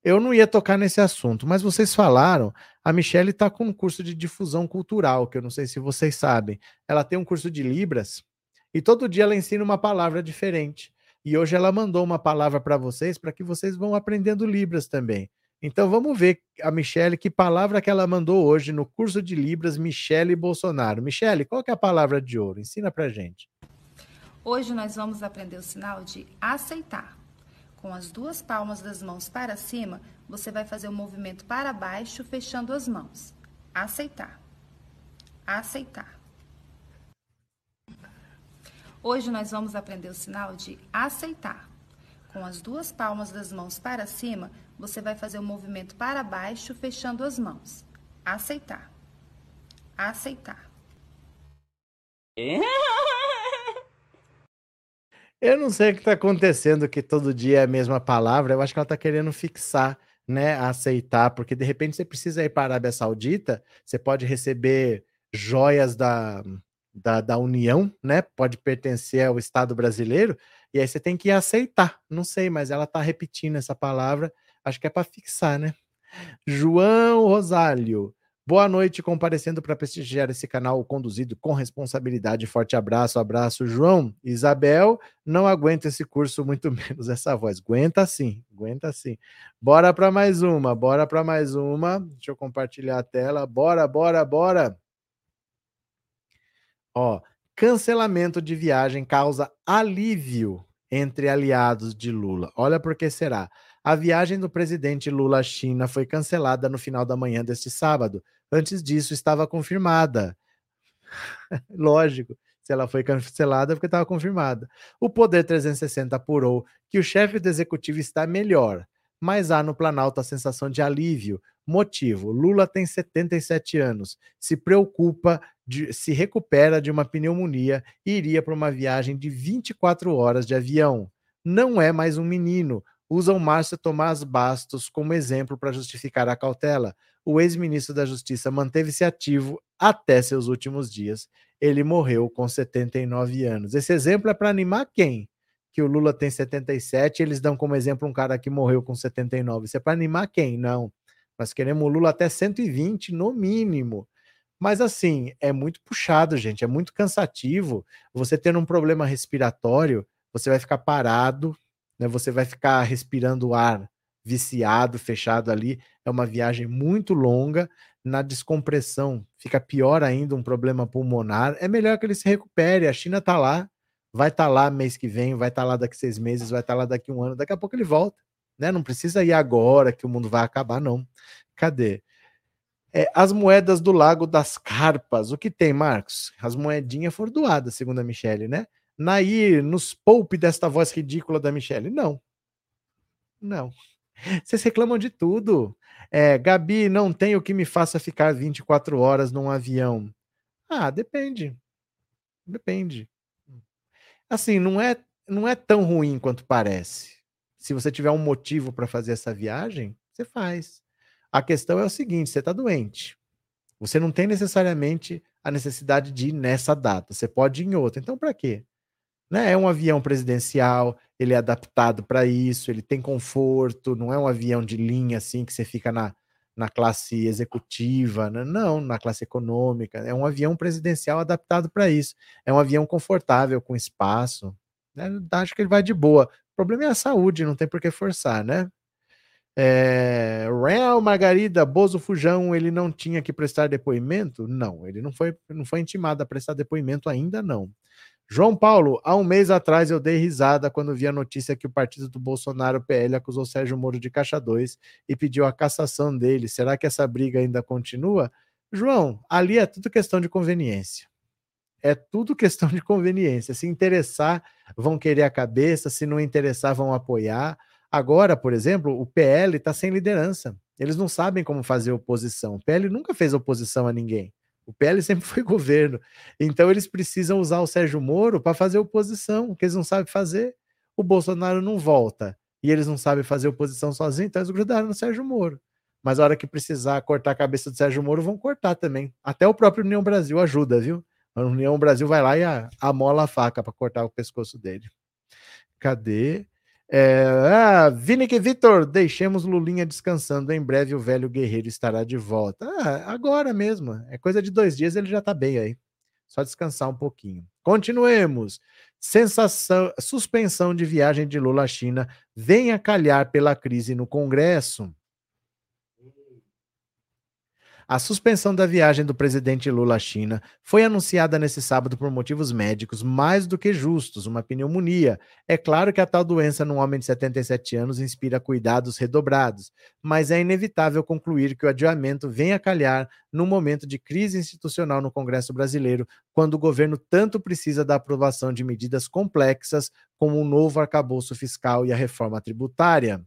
eu não ia tocar nesse assunto, mas vocês falaram, a Michelle está com um curso de difusão cultural, que eu não sei se vocês sabem. Ela tem um curso de Libras e todo dia ela ensina uma palavra diferente. E hoje ela mandou uma palavra para vocês para que vocês vão aprendendo Libras também. Então vamos ver a Michelle, que palavra que ela mandou hoje no curso de Libras Michele Bolsonaro. Michele, qual que é a palavra de ouro? Ensina pra gente. Hoje nós vamos aprender o sinal de aceitar. Com as duas palmas das mãos para cima, você vai fazer o um movimento para baixo, fechando as mãos. Aceitar. Aceitar. Hoje nós vamos aprender o sinal de aceitar. Com as duas palmas das mãos para cima, você vai fazer o um movimento para baixo, fechando as mãos. Aceitar. Aceitar. Eu não sei o que está acontecendo, que todo dia é a mesma palavra. Eu acho que ela está querendo fixar, né? Aceitar, porque de repente você precisa ir para a Arábia Saudita, você pode receber joias da, da, da União, né? Pode pertencer ao Estado brasileiro, e aí você tem que aceitar. Não sei, mas ela está repetindo essa palavra Acho que é para fixar, né? João Rosário. Boa noite, comparecendo para prestigiar esse canal conduzido com responsabilidade. Forte abraço, abraço, João. Isabel, não aguenta esse curso, muito menos essa voz. Aguenta sim, aguenta sim. Bora para mais uma, bora para mais uma. Deixa eu compartilhar a tela. Bora, bora, bora. Ó, Cancelamento de viagem causa alívio entre aliados de Lula. Olha por que será. A viagem do presidente Lula à China foi cancelada no final da manhã deste sábado. Antes disso, estava confirmada. Lógico, se ela foi cancelada é porque estava confirmada. O Poder 360 apurou que o chefe do executivo está melhor, mas há no Planalto a sensação de alívio. Motivo: Lula tem 77 anos, se preocupa, de, se recupera de uma pneumonia e iria para uma viagem de 24 horas de avião. Não é mais um menino. Usam Márcio Tomás Bastos como exemplo para justificar a cautela. O ex-ministro da Justiça manteve-se ativo até seus últimos dias. Ele morreu com 79 anos. Esse exemplo é para animar quem? que o Lula tem 77, eles dão como exemplo um cara que morreu com 79. Isso é para animar quem? Não. Nós queremos o Lula até 120, no mínimo. Mas assim, é muito puxado, gente, é muito cansativo. Você tendo um problema respiratório, você vai ficar parado, né? Você vai ficar respirando ar viciado, fechado ali. É uma viagem muito longa. Na descompressão, fica pior ainda um problema pulmonar. É melhor que ele se recupere. A China está lá, vai estar tá lá mês que vem, vai estar tá lá daqui seis meses, vai estar tá lá daqui um ano, daqui a pouco ele volta, né? Não precisa ir agora que o mundo vai acabar, não. Cadê? É, as moedas do Lago das Carpas, o que tem, Marcos? As moedinhas foram doadas, segundo a Michelle, né? Nair, nos poupe desta voz ridícula da Michelle. Não. Não. Vocês reclamam de tudo. É, Gabi, não tem o que me faça ficar 24 horas num avião. Ah, depende. Depende assim, não é, não é tão ruim quanto parece. Se você tiver um motivo para fazer essa viagem, você faz. A questão é o seguinte: você está doente. Você não tem necessariamente a necessidade de ir nessa data. Você pode ir em outra. Então, para quê? Né? É um avião presidencial, ele é adaptado para isso, ele tem conforto, não é um avião de linha assim que você fica na, na classe executiva, né? não, na classe econômica. É um avião presidencial adaptado para isso. É um avião confortável, com espaço. Né? Acho que ele vai de boa. O problema é a saúde, não tem por que forçar, né? É, Real Margarida Bozo Fujão, ele não tinha que prestar depoimento? Não, ele não foi, não foi intimado a prestar depoimento ainda não. João Paulo, há um mês atrás eu dei risada quando vi a notícia que o partido do Bolsonaro, PL, acusou Sérgio Moro de caixa 2 e pediu a cassação dele. Será que essa briga ainda continua? João, ali é tudo questão de conveniência. É tudo questão de conveniência. Se interessar, vão querer a cabeça, se não interessar, vão apoiar. Agora, por exemplo, o PL está sem liderança. Eles não sabem como fazer oposição. O PL nunca fez oposição a ninguém. O PL sempre foi governo. Então eles precisam usar o Sérgio Moro para fazer oposição, que eles não sabem fazer. O Bolsonaro não volta e eles não sabem fazer oposição sozinhos, então eles grudaram no Sérgio Moro. Mas a hora que precisar cortar a cabeça do Sérgio Moro, vão cortar também. Até o próprio União Brasil ajuda, viu? A União Brasil vai lá e amola a faca para cortar o pescoço dele. Cadê? É, ah, Vinic Vitor, deixemos Lulinha descansando. Em breve o velho guerreiro estará de volta. Ah, agora mesmo. É coisa de dois dias, ele já tá bem aí. Só descansar um pouquinho. Continuemos. Sensação, suspensão de viagem de Lula à China venha calhar pela crise no Congresso. A suspensão da viagem do presidente Lula à China foi anunciada nesse sábado por motivos médicos mais do que justos, uma pneumonia. É claro que a tal doença num homem de 77 anos inspira cuidados redobrados, mas é inevitável concluir que o adiamento vem a calhar num momento de crise institucional no Congresso brasileiro, quando o governo tanto precisa da aprovação de medidas complexas como o novo arcabouço fiscal e a reforma tributária.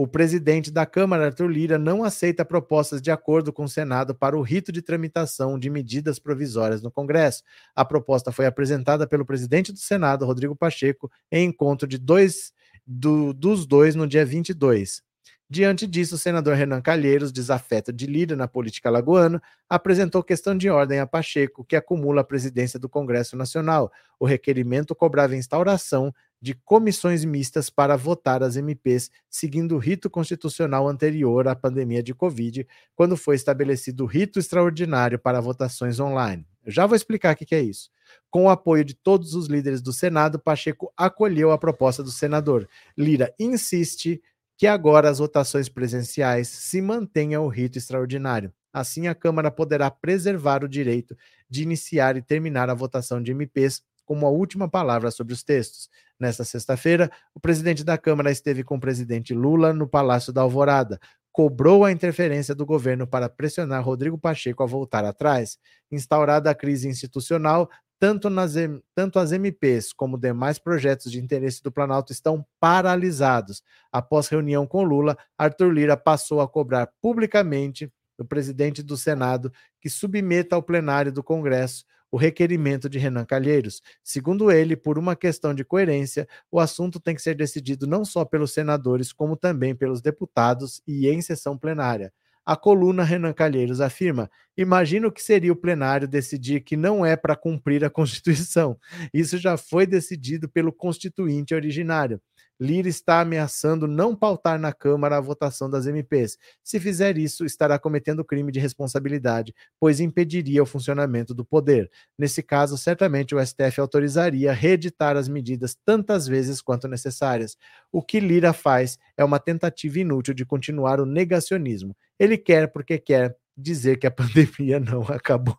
O presidente da Câmara, Arthur Lira, não aceita propostas de acordo com o Senado para o rito de tramitação de medidas provisórias no Congresso. A proposta foi apresentada pelo presidente do Senado, Rodrigo Pacheco, em encontro de dois, do, dos dois no dia 22. Diante disso, o senador Renan Calheiros, desafeto de Lira na política lagoana, apresentou questão de ordem a Pacheco, que acumula a presidência do Congresso Nacional. O requerimento cobrava instauração de comissões mistas para votar as MPs, seguindo o rito constitucional anterior à pandemia de Covid, quando foi estabelecido o rito extraordinário para votações online. Eu já vou explicar o que é isso. Com o apoio de todos os líderes do Senado, Pacheco acolheu a proposta do senador. Lira insiste que agora as votações presenciais se mantenham o rito extraordinário. Assim, a Câmara poderá preservar o direito de iniciar e terminar a votação de MPs como a última palavra sobre os textos. Nesta sexta-feira, o presidente da Câmara esteve com o presidente Lula no Palácio da Alvorada. Cobrou a interferência do governo para pressionar Rodrigo Pacheco a voltar atrás. Instaurada a crise institucional, tanto, nas, tanto as MPs como demais projetos de interesse do Planalto estão paralisados. Após reunião com Lula, Arthur Lira passou a cobrar publicamente do presidente do Senado que submeta ao plenário do Congresso o requerimento de Renan Calheiros. Segundo ele, por uma questão de coerência, o assunto tem que ser decidido não só pelos senadores, como também pelos deputados e em sessão plenária. A coluna Renan Calheiros afirma: imagina o que seria o plenário decidir que não é para cumprir a Constituição. Isso já foi decidido pelo constituinte originário. Lira está ameaçando não pautar na Câmara a votação das MPs. Se fizer isso, estará cometendo crime de responsabilidade, pois impediria o funcionamento do poder. Nesse caso, certamente o STF autorizaria reeditar as medidas tantas vezes quanto necessárias. O que Lira faz é uma tentativa inútil de continuar o negacionismo. Ele quer, porque quer, dizer que a pandemia não acabou.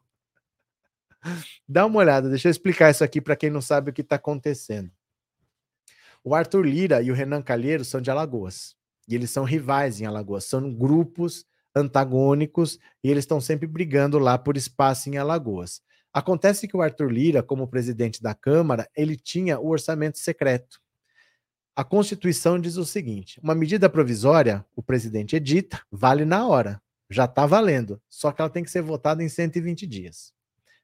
Dá uma olhada, deixa eu explicar isso aqui para quem não sabe o que está acontecendo. O Arthur Lira e o Renan Calheiros são de Alagoas. E eles são rivais em Alagoas. São grupos antagônicos e eles estão sempre brigando lá por espaço em Alagoas. Acontece que o Arthur Lira, como presidente da Câmara, ele tinha o orçamento secreto. A Constituição diz o seguinte: uma medida provisória, o presidente edita, vale na hora, já está valendo, só que ela tem que ser votada em 120 dias.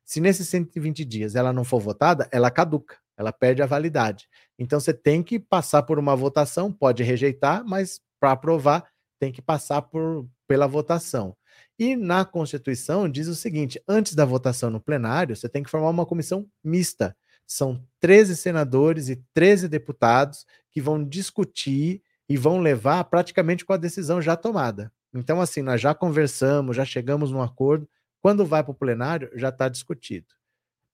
Se nesses 120 dias ela não for votada, ela caduca, ela perde a validade. Então você tem que passar por uma votação, pode rejeitar, mas para aprovar tem que passar por, pela votação. E na Constituição diz o seguinte: antes da votação no plenário, você tem que formar uma comissão mista. São 13 senadores e 13 deputados que vão discutir e vão levar praticamente com a decisão já tomada. Então, assim, nós já conversamos, já chegamos num acordo. Quando vai para o plenário, já está discutido.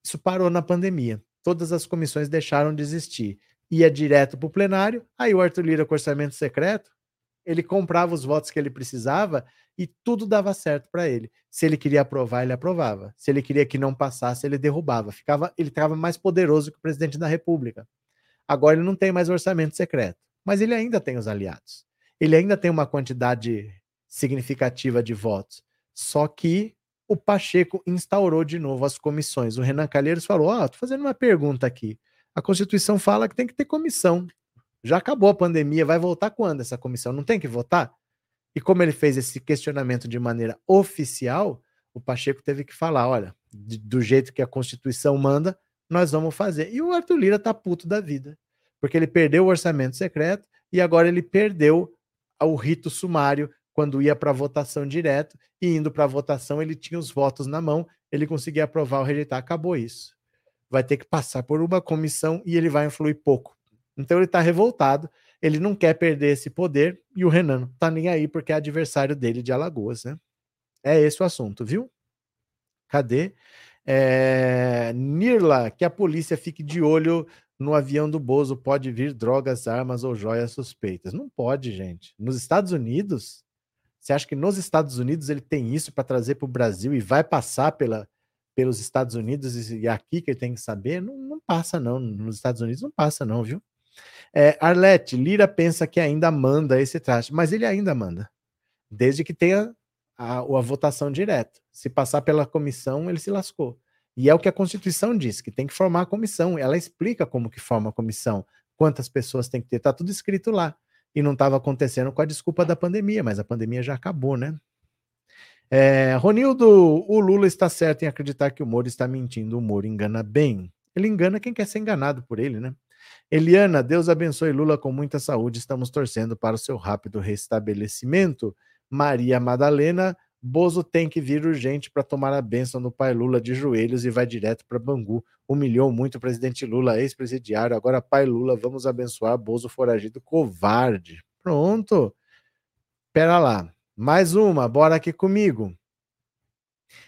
Isso parou na pandemia. Todas as comissões deixaram de existir ia direto para o plenário, aí o Arthur Lira com orçamento secreto, ele comprava os votos que ele precisava e tudo dava certo para ele. Se ele queria aprovar, ele aprovava. Se ele queria que não passasse, ele derrubava. Ficava, ele estava mais poderoso que o presidente da República. Agora ele não tem mais orçamento secreto, mas ele ainda tem os aliados. Ele ainda tem uma quantidade significativa de votos. Só que o Pacheco instaurou de novo as comissões. O Renan Calheiros falou: Ó, oh, tô fazendo uma pergunta aqui. A Constituição fala que tem que ter comissão. Já acabou a pandemia, vai voltar quando essa comissão? Não tem que votar? E como ele fez esse questionamento de maneira oficial, o Pacheco teve que falar: olha, de, do jeito que a Constituição manda, nós vamos fazer. E o Arthur Lira tá puto da vida, porque ele perdeu o orçamento secreto e agora ele perdeu o rito sumário quando ia para votação direto e indo para votação ele tinha os votos na mão, ele conseguia aprovar ou rejeitar, acabou isso vai ter que passar por uma comissão e ele vai influir pouco. Então ele está revoltado, ele não quer perder esse poder e o Renan não tá nem aí porque é adversário dele de Alagoas, né? É esse o assunto, viu? Cadê? É... Nirla, que a polícia fique de olho no avião do Bozo, pode vir drogas, armas ou joias suspeitas. Não pode, gente. Nos Estados Unidos, você acha que nos Estados Unidos ele tem isso para trazer para o Brasil e vai passar pela, pelos Estados Unidos e aqui que ele tem que saber, não, não passa não, nos Estados Unidos não passa não, viu? É, Arlete, Lira pensa que ainda manda esse traste, mas ele ainda manda, desde que tenha a, a votação direta. Se passar pela comissão, ele se lascou. E é o que a Constituição diz, que tem que formar a comissão. Ela explica como que forma a comissão, quantas pessoas tem que ter, tá tudo escrito lá. E não estava acontecendo com a desculpa da pandemia, mas a pandemia já acabou, né? É, Ronildo, o Lula está certo em acreditar que o Moro está mentindo. O Moro engana bem. Ele engana quem quer ser enganado por ele, né? Eliana, Deus abençoe Lula com muita saúde. Estamos torcendo para o seu rápido restabelecimento. Maria Madalena, Bozo tem que vir urgente para tomar a bênção do pai Lula de joelhos e vai direto para Bangu. Humilhou muito o presidente Lula, ex-presidiário. Agora, pai Lula, vamos abençoar Bozo foragido covarde. Pronto. Pera lá. Mais uma, bora aqui comigo.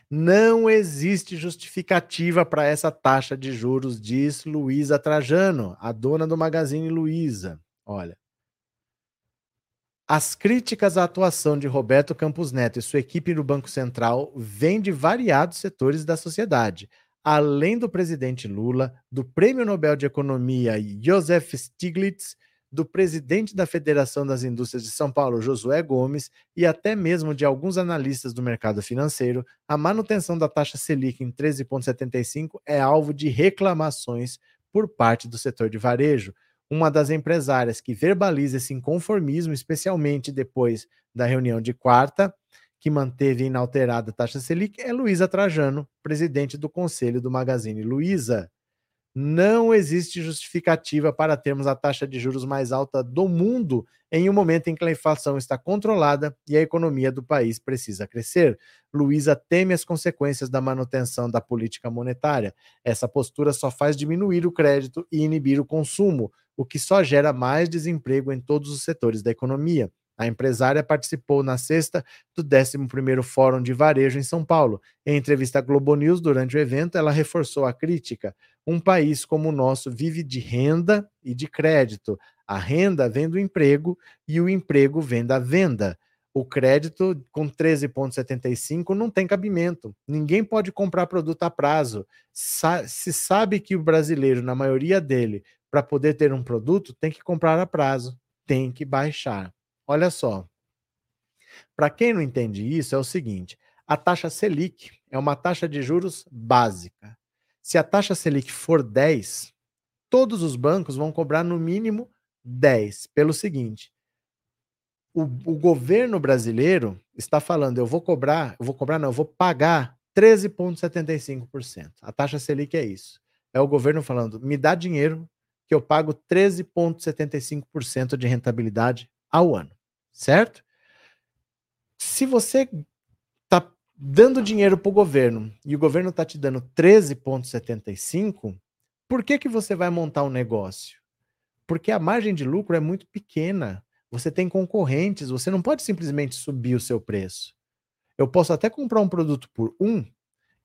Não existe justificativa para essa taxa de juros, diz Luísa Trajano, a dona do Magazine Luiza. Olha. As críticas à atuação de Roberto Campos Neto e sua equipe no Banco Central vêm de variados setores da sociedade, além do presidente Lula, do Prêmio Nobel de Economia Joseph Stiglitz, do presidente da Federação das Indústrias de São Paulo, Josué Gomes, e até mesmo de alguns analistas do mercado financeiro, a manutenção da taxa Selic em 13,75 é alvo de reclamações por parte do setor de varejo uma das empresárias que verbaliza esse inconformismo, especialmente depois da reunião de quarta, que manteve inalterada a taxa Selic, é Luísa Trajano, presidente do conselho do Magazine Luiza. Não existe justificativa para termos a taxa de juros mais alta do mundo em um momento em que a inflação está controlada e a economia do país precisa crescer. Luísa teme as consequências da manutenção da política monetária. Essa postura só faz diminuir o crédito e inibir o consumo, o que só gera mais desemprego em todos os setores da economia. A empresária participou na sexta do 11º Fórum de Varejo em São Paulo. Em entrevista à Globo News durante o evento, ela reforçou a crítica. Um país como o nosso vive de renda e de crédito. A renda vem do emprego e o emprego vem da venda. O crédito com 13,75 não tem cabimento. Ninguém pode comprar produto a prazo. Sa se sabe que o brasileiro, na maioria dele, para poder ter um produto, tem que comprar a prazo, tem que baixar. Olha só. Para quem não entende isso, é o seguinte: a taxa Selic é uma taxa de juros básica. Se a taxa Selic for 10, todos os bancos vão cobrar no mínimo 10, pelo seguinte: o, o governo brasileiro está falando, eu vou cobrar, eu vou cobrar, não, eu vou pagar 13,75%. A taxa Selic é isso. É o governo falando, me dá dinheiro que eu pago 13,75% de rentabilidade ao ano, certo? Se você dando dinheiro para o governo e o governo está te dando 13,75%, por que, que você vai montar um negócio? Porque a margem de lucro é muito pequena. Você tem concorrentes, você não pode simplesmente subir o seu preço. Eu posso até comprar um produto por um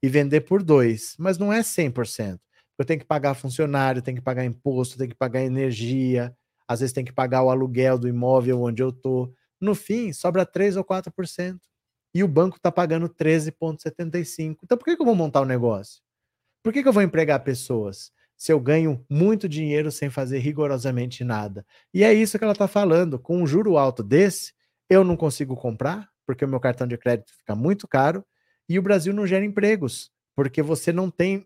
e vender por dois, mas não é 100% eu tenho que pagar funcionário, tenho que pagar imposto, tenho que pagar energia, às vezes tem que pagar o aluguel do imóvel onde eu estou. No fim, sobra 3 ou 4%. E o banco está pagando 13,75%. Então, por que, que eu vou montar um negócio? Por que, que eu vou empregar pessoas? Se eu ganho muito dinheiro sem fazer rigorosamente nada. E é isso que ela está falando. Com um juro alto desse, eu não consigo comprar, porque o meu cartão de crédito fica muito caro, e o Brasil não gera empregos, porque você não tem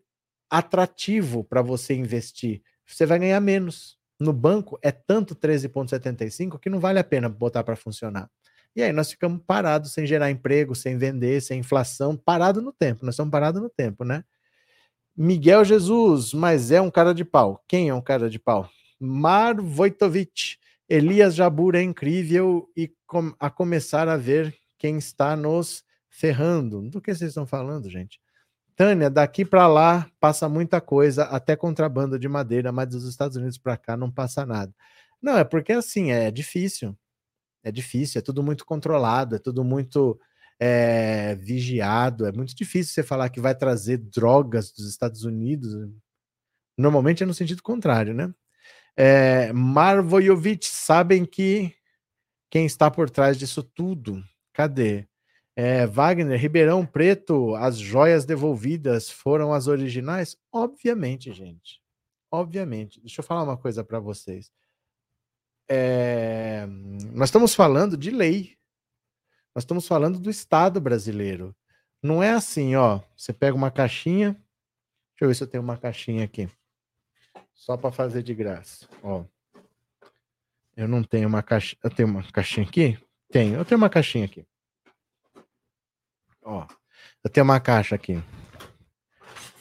atrativo para você investir. Você vai ganhar menos. No banco é tanto 13,75 que não vale a pena botar para funcionar. E aí nós ficamos parados sem gerar emprego, sem vender, sem inflação, parado no tempo. Nós estamos parados no tempo, né? Miguel Jesus, mas é um cara de pau. Quem é um cara de pau? Mar Vojtovic. Elias Jabur é incrível e com, a começar a ver quem está nos ferrando. Do que vocês estão falando, gente? Tânia, daqui para lá passa muita coisa, até contrabando de madeira, mas dos Estados Unidos para cá não passa nada. Não, é porque assim, é difícil. É difícil, é tudo muito controlado, é tudo muito é, vigiado. É muito difícil você falar que vai trazer drogas dos Estados Unidos. Normalmente é no sentido contrário, né? É, Marvojovic, sabem que quem está por trás disso tudo? Cadê? É, Wagner, Ribeirão Preto, as joias devolvidas foram as originais? Obviamente, gente. Obviamente. Deixa eu falar uma coisa para vocês. É, nós estamos falando de lei. Nós estamos falando do Estado brasileiro. Não é assim, ó. Você pega uma caixinha. Deixa eu ver se eu tenho uma caixinha aqui. Só para fazer de graça. Ó. Eu não tenho uma caixa. Eu tenho uma caixinha aqui? Tenho. Eu tenho uma caixinha aqui. Ó, eu tenho uma caixa aqui.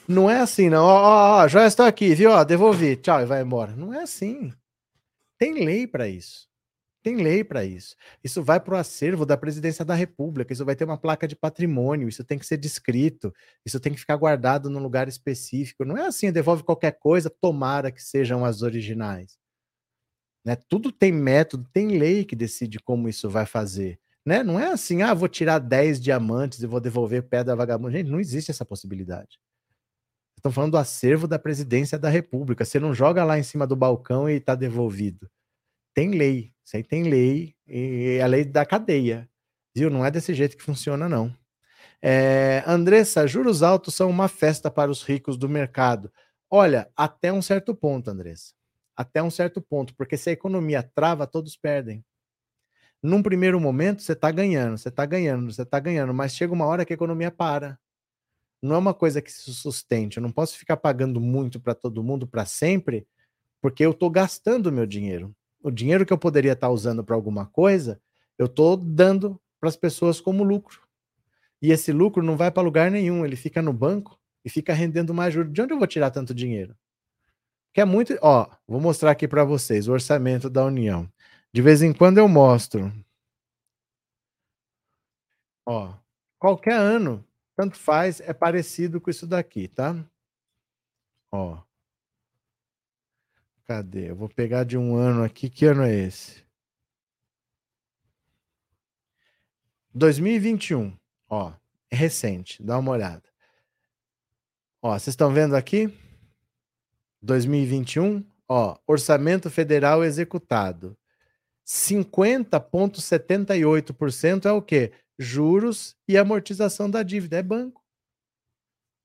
Não é assim, não. Ó, ó, ó já está aqui, viu? Ó, devolvi. Tchau, e vai embora. Não é assim. Tem lei para isso. Tem lei para isso. Isso vai para o acervo da presidência da República. Isso vai ter uma placa de patrimônio. Isso tem que ser descrito. Isso tem que ficar guardado num lugar específico. Não é assim, devolve qualquer coisa, tomara que sejam as originais. Né? Tudo tem método, tem lei que decide como isso vai fazer. Né? Não é assim, ah, vou tirar 10 diamantes e vou devolver pedra vagabundo. Gente, não existe essa possibilidade. Estão falando do acervo da presidência da República. Você não joga lá em cima do balcão e está devolvido. Tem lei. Isso aí tem lei, e a lei da cadeia. Viu? Não é desse jeito que funciona, não. É, Andressa, juros altos são uma festa para os ricos do mercado. Olha, até um certo ponto, Andressa. Até um certo ponto, porque se a economia trava, todos perdem. Num primeiro momento, você está ganhando, você está ganhando, você está ganhando, mas chega uma hora que a economia para. Não é uma coisa que se sustente. Eu não posso ficar pagando muito para todo mundo para sempre, porque eu estou gastando o meu dinheiro. O dinheiro que eu poderia estar tá usando para alguma coisa, eu estou dando para as pessoas como lucro. E esse lucro não vai para lugar nenhum, ele fica no banco e fica rendendo mais juros. De onde eu vou tirar tanto dinheiro? Que é muito. Ó, vou mostrar aqui para vocês o orçamento da União. De vez em quando eu mostro. Ó, qualquer ano, tanto faz, é parecido com isso daqui, tá? Ó. Cadê? Eu vou pegar de um ano aqui. Que ano é esse? 2021. Ó, é recente. Dá uma olhada. Ó, vocês estão vendo aqui? 2021, ó, orçamento federal executado. 50,78% é o quê? Juros e amortização da dívida. É banco.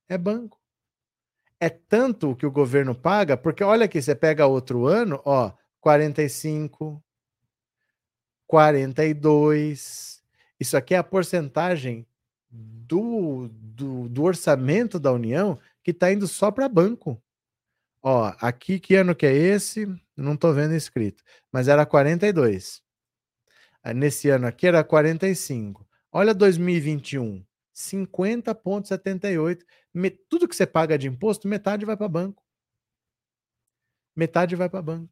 É banco. É tanto que o governo paga, porque olha aqui, você pega outro ano, ó, 45, 42. Isso aqui é a porcentagem do, do, do orçamento da União que está indo só para banco. Ó, aqui que ano que é esse? Não estou vendo escrito, mas era 42. Nesse ano aqui era 45. Olha 2021, 50,78. Tudo que você paga de imposto, metade vai para banco. Metade vai para banco.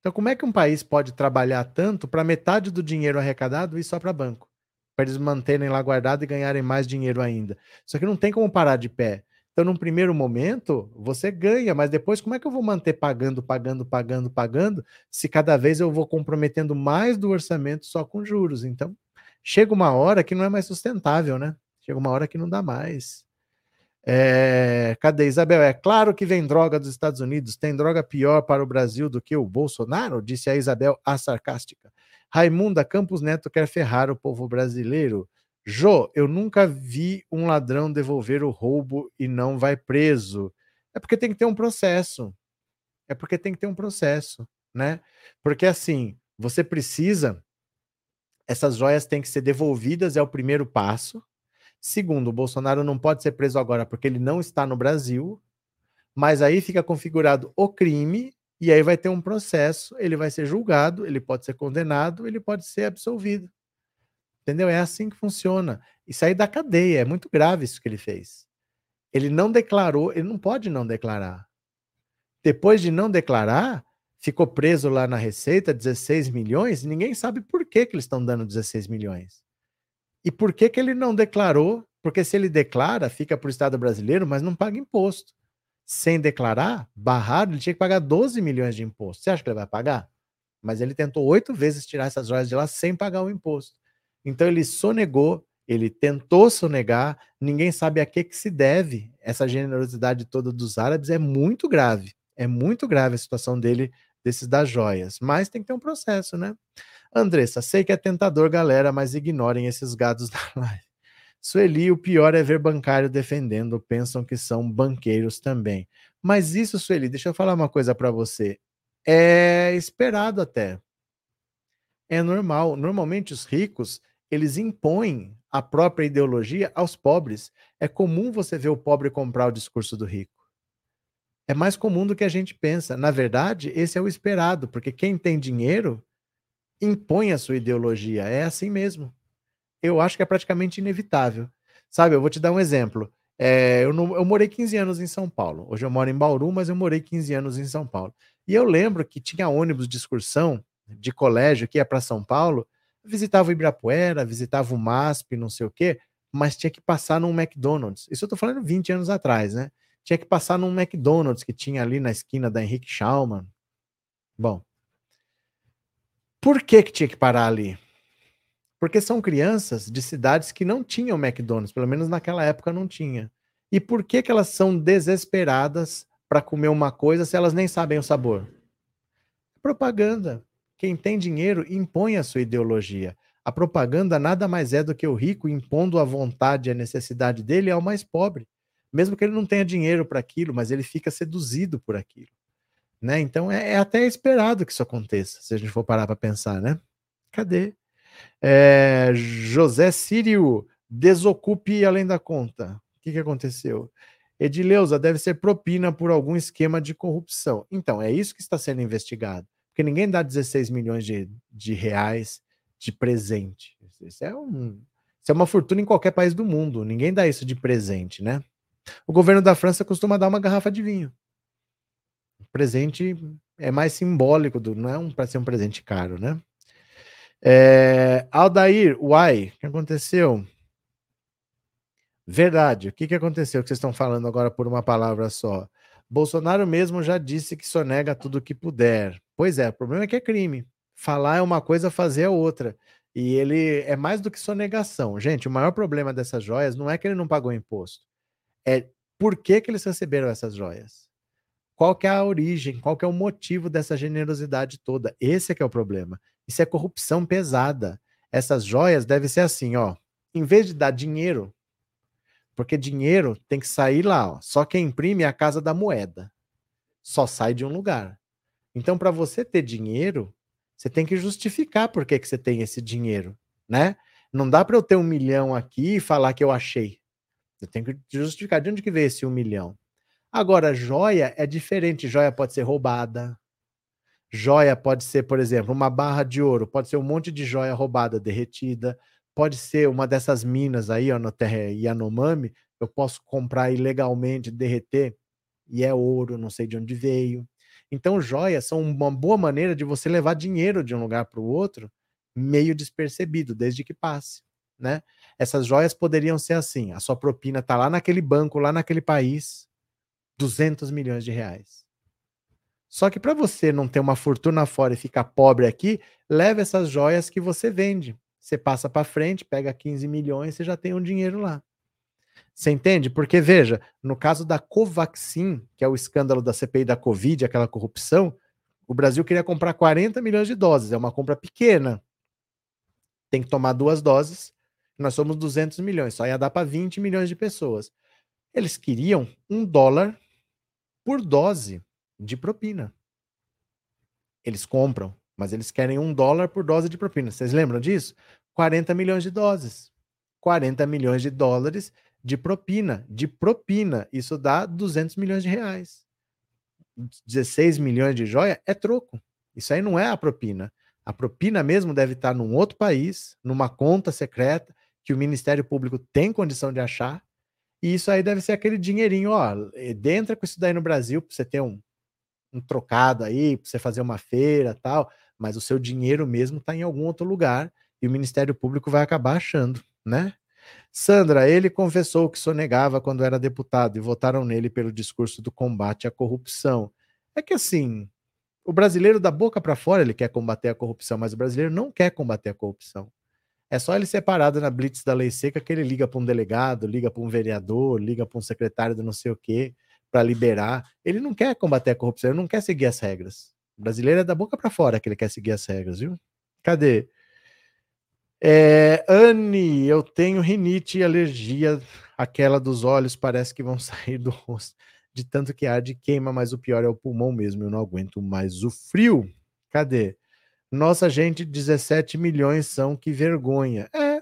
Então, como é que um país pode trabalhar tanto para metade do dinheiro arrecadado ir só para banco? Para eles manterem lá guardado e ganharem mais dinheiro ainda. Só que não tem como parar de pé. Então, num primeiro momento, você ganha, mas depois, como é que eu vou manter pagando, pagando, pagando, pagando, se cada vez eu vou comprometendo mais do orçamento só com juros? Então, chega uma hora que não é mais sustentável, né? Chega uma hora que não dá mais. É... Cadê Isabel? É claro que vem droga dos Estados Unidos. Tem droga pior para o Brasil do que o Bolsonaro? Disse a Isabel, a sarcástica. Raimunda Campos Neto quer ferrar o povo brasileiro. Jô, eu nunca vi um ladrão devolver o roubo e não vai preso. É porque tem que ter um processo. É porque tem que ter um processo, né? Porque assim, você precisa essas joias têm que ser devolvidas, é o primeiro passo. Segundo, o Bolsonaro não pode ser preso agora porque ele não está no Brasil, mas aí fica configurado o crime e aí vai ter um processo, ele vai ser julgado, ele pode ser condenado, ele pode ser absolvido. Entendeu? É assim que funciona. Isso aí da cadeia, é muito grave isso que ele fez. Ele não declarou, ele não pode não declarar. Depois de não declarar, ficou preso lá na Receita, 16 milhões, ninguém sabe por que, que eles estão dando 16 milhões. E por que, que ele não declarou? Porque se ele declara, fica para o Estado brasileiro, mas não paga imposto. Sem declarar, barrado, ele tinha que pagar 12 milhões de imposto. Você acha que ele vai pagar? Mas ele tentou oito vezes tirar essas joias de lá sem pagar o imposto. Então ele sonegou, ele tentou sonegar, ninguém sabe a que, que se deve essa generosidade toda dos árabes, é muito grave. É muito grave a situação dele, desses das joias. Mas tem que ter um processo, né? Andressa, sei que é tentador, galera, mas ignorem esses gados da live. Sueli, o pior é ver bancário defendendo, pensam que são banqueiros também. Mas isso, Sueli, deixa eu falar uma coisa para você. É esperado até. É normal. Normalmente os ricos, eles impõem a própria ideologia aos pobres. É comum você ver o pobre comprar o discurso do rico. É mais comum do que a gente pensa. Na verdade, esse é o esperado, porque quem tem dinheiro impõe a sua ideologia. É assim mesmo. Eu acho que é praticamente inevitável. Sabe, eu vou te dar um exemplo. É, eu, não, eu morei 15 anos em São Paulo. Hoje eu moro em Bauru, mas eu morei 15 anos em São Paulo. E eu lembro que tinha ônibus de excursão de colégio que ia para São Paulo visitava o Ibirapuera, visitava o MASP, não sei o quê, mas tinha que passar num McDonald's. Isso eu tô falando 20 anos atrás, né? Tinha que passar num McDonald's que tinha ali na esquina da Henrique Schaumann. Bom, por que que tinha que parar ali? Porque são crianças de cidades que não tinham McDonald's, pelo menos naquela época não tinha. E por que que elas são desesperadas para comer uma coisa se elas nem sabem o sabor? Propaganda. Quem tem dinheiro impõe a sua ideologia. A propaganda nada mais é do que o rico impondo a vontade e a necessidade dele ao mais pobre. Mesmo que ele não tenha dinheiro para aquilo, mas ele fica seduzido por aquilo. Né? Então é, é, até esperado que isso aconteça, se a gente for parar para pensar, né? Cadê? É, José Sírio, desocupe além da conta. O que, que aconteceu? Edileuza deve ser propina por algum esquema de corrupção. Então, é isso que está sendo investigado. Porque ninguém dá 16 milhões de, de reais de presente. Isso é, um, isso é uma fortuna em qualquer país do mundo. Ninguém dá isso de presente, né? O governo da França costuma dar uma garrafa de vinho. O presente é mais simbólico, do, não é um, para ser um presente caro, né? É, Aldair, uai, o que aconteceu? Verdade, o que, que aconteceu que vocês estão falando agora por uma palavra só? Bolsonaro mesmo já disse que sonega tudo o que puder. Pois é, o problema é que é crime. Falar é uma coisa, fazer é outra. E ele é mais do que sonegação. Gente, o maior problema dessas joias não é que ele não pagou imposto. É por que, que eles receberam essas joias. Qual que é a origem, qual que é o motivo dessa generosidade toda. Esse é que é o problema. Isso é corrupção pesada. Essas joias devem ser assim, ó. Em vez de dar dinheiro, porque dinheiro tem que sair lá, ó. Só quem imprime é a casa da moeda. Só sai de um lugar. Então, para você ter dinheiro, você tem que justificar por que, que você tem esse dinheiro, né? Não dá para eu ter um milhão aqui e falar que eu achei. Eu tenho que justificar de onde que veio esse um milhão. Agora, joia é diferente. Joia pode ser roubada. Joia pode ser, por exemplo, uma barra de ouro. Pode ser um monte de joia roubada, derretida. Pode ser uma dessas minas aí, ó, na terra Yanomami. Eu posso comprar ilegalmente, derreter, e é ouro, não sei de onde veio. Então, joias são uma boa maneira de você levar dinheiro de um lugar para o outro meio despercebido, desde que passe, né? Essas joias poderiam ser assim: a sua propina está lá naquele banco, lá naquele país, 200 milhões de reais. Só que para você não ter uma fortuna fora e ficar pobre aqui, leve essas joias que você vende. Você passa para frente, pega 15 milhões, você já tem um dinheiro lá. Você entende? Porque, veja, no caso da Covaxin, que é o escândalo da CPI da Covid, aquela corrupção, o Brasil queria comprar 40 milhões de doses, é uma compra pequena. Tem que tomar duas doses, nós somos 200 milhões, só ia dar para 20 milhões de pessoas. Eles queriam um dólar por dose de propina. Eles compram, mas eles querem um dólar por dose de propina. Vocês lembram disso? 40 milhões de doses. 40 milhões de dólares de propina, de propina. Isso dá 200 milhões de reais. 16 milhões de joia é troco. Isso aí não é a propina. A propina mesmo deve estar num outro país, numa conta secreta, que o Ministério Público tem condição de achar. E isso aí deve ser aquele dinheirinho, ó, entra com isso daí no Brasil para você ter um, um trocado aí, para você fazer uma feira tal, mas o seu dinheiro mesmo está em algum outro lugar e o Ministério Público vai acabar achando, né? Sandra, ele confessou que sonegava quando era deputado e votaram nele pelo discurso do combate à corrupção. É que assim, o brasileiro da boca para fora ele quer combater a corrupção, mas o brasileiro não quer combater a corrupção. É só ele ser parado na blitz da lei seca que ele liga para um delegado, liga para um vereador, liga para um secretário de não sei o quê para liberar. Ele não quer combater a corrupção, ele não quer seguir as regras. O brasileiro é da boca para fora que ele quer seguir as regras, viu? Cadê? É, Anne, eu tenho rinite e alergia, aquela dos olhos parece que vão sair do rosto, de tanto que arde queima, mas o pior é o pulmão mesmo, eu não aguento mais o frio. Cadê? Nossa, gente, 17 milhões são, que vergonha. É,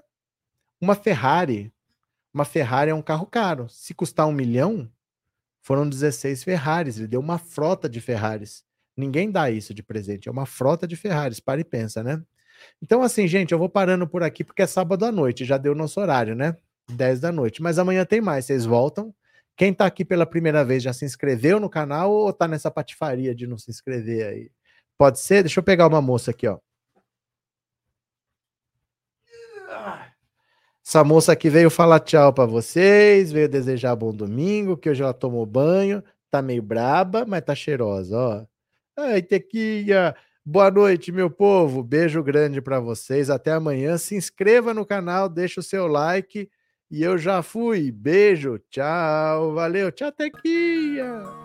uma Ferrari, uma Ferrari é um carro caro. Se custar um milhão, foram 16 Ferraris, ele deu uma frota de Ferraris. Ninguém dá isso de presente, é uma frota de Ferraris, para e pensa, né? Então, assim, gente, eu vou parando por aqui porque é sábado à noite, já deu nosso horário, né? 10 da noite. Mas amanhã tem mais, vocês voltam. Quem tá aqui pela primeira vez já se inscreveu no canal ou tá nessa patifaria de não se inscrever aí? Pode ser? Deixa eu pegar uma moça aqui, ó. Essa moça aqui veio falar tchau para vocês, veio desejar bom domingo, que hoje ela tomou banho, tá meio braba, mas tá cheirosa, ó. Ai, Tequinha, Boa noite, meu povo. Beijo grande para vocês. Até amanhã. Se inscreva no canal, deixa o seu like. E eu já fui. Beijo. Tchau. Valeu. Tchau, Tequinha.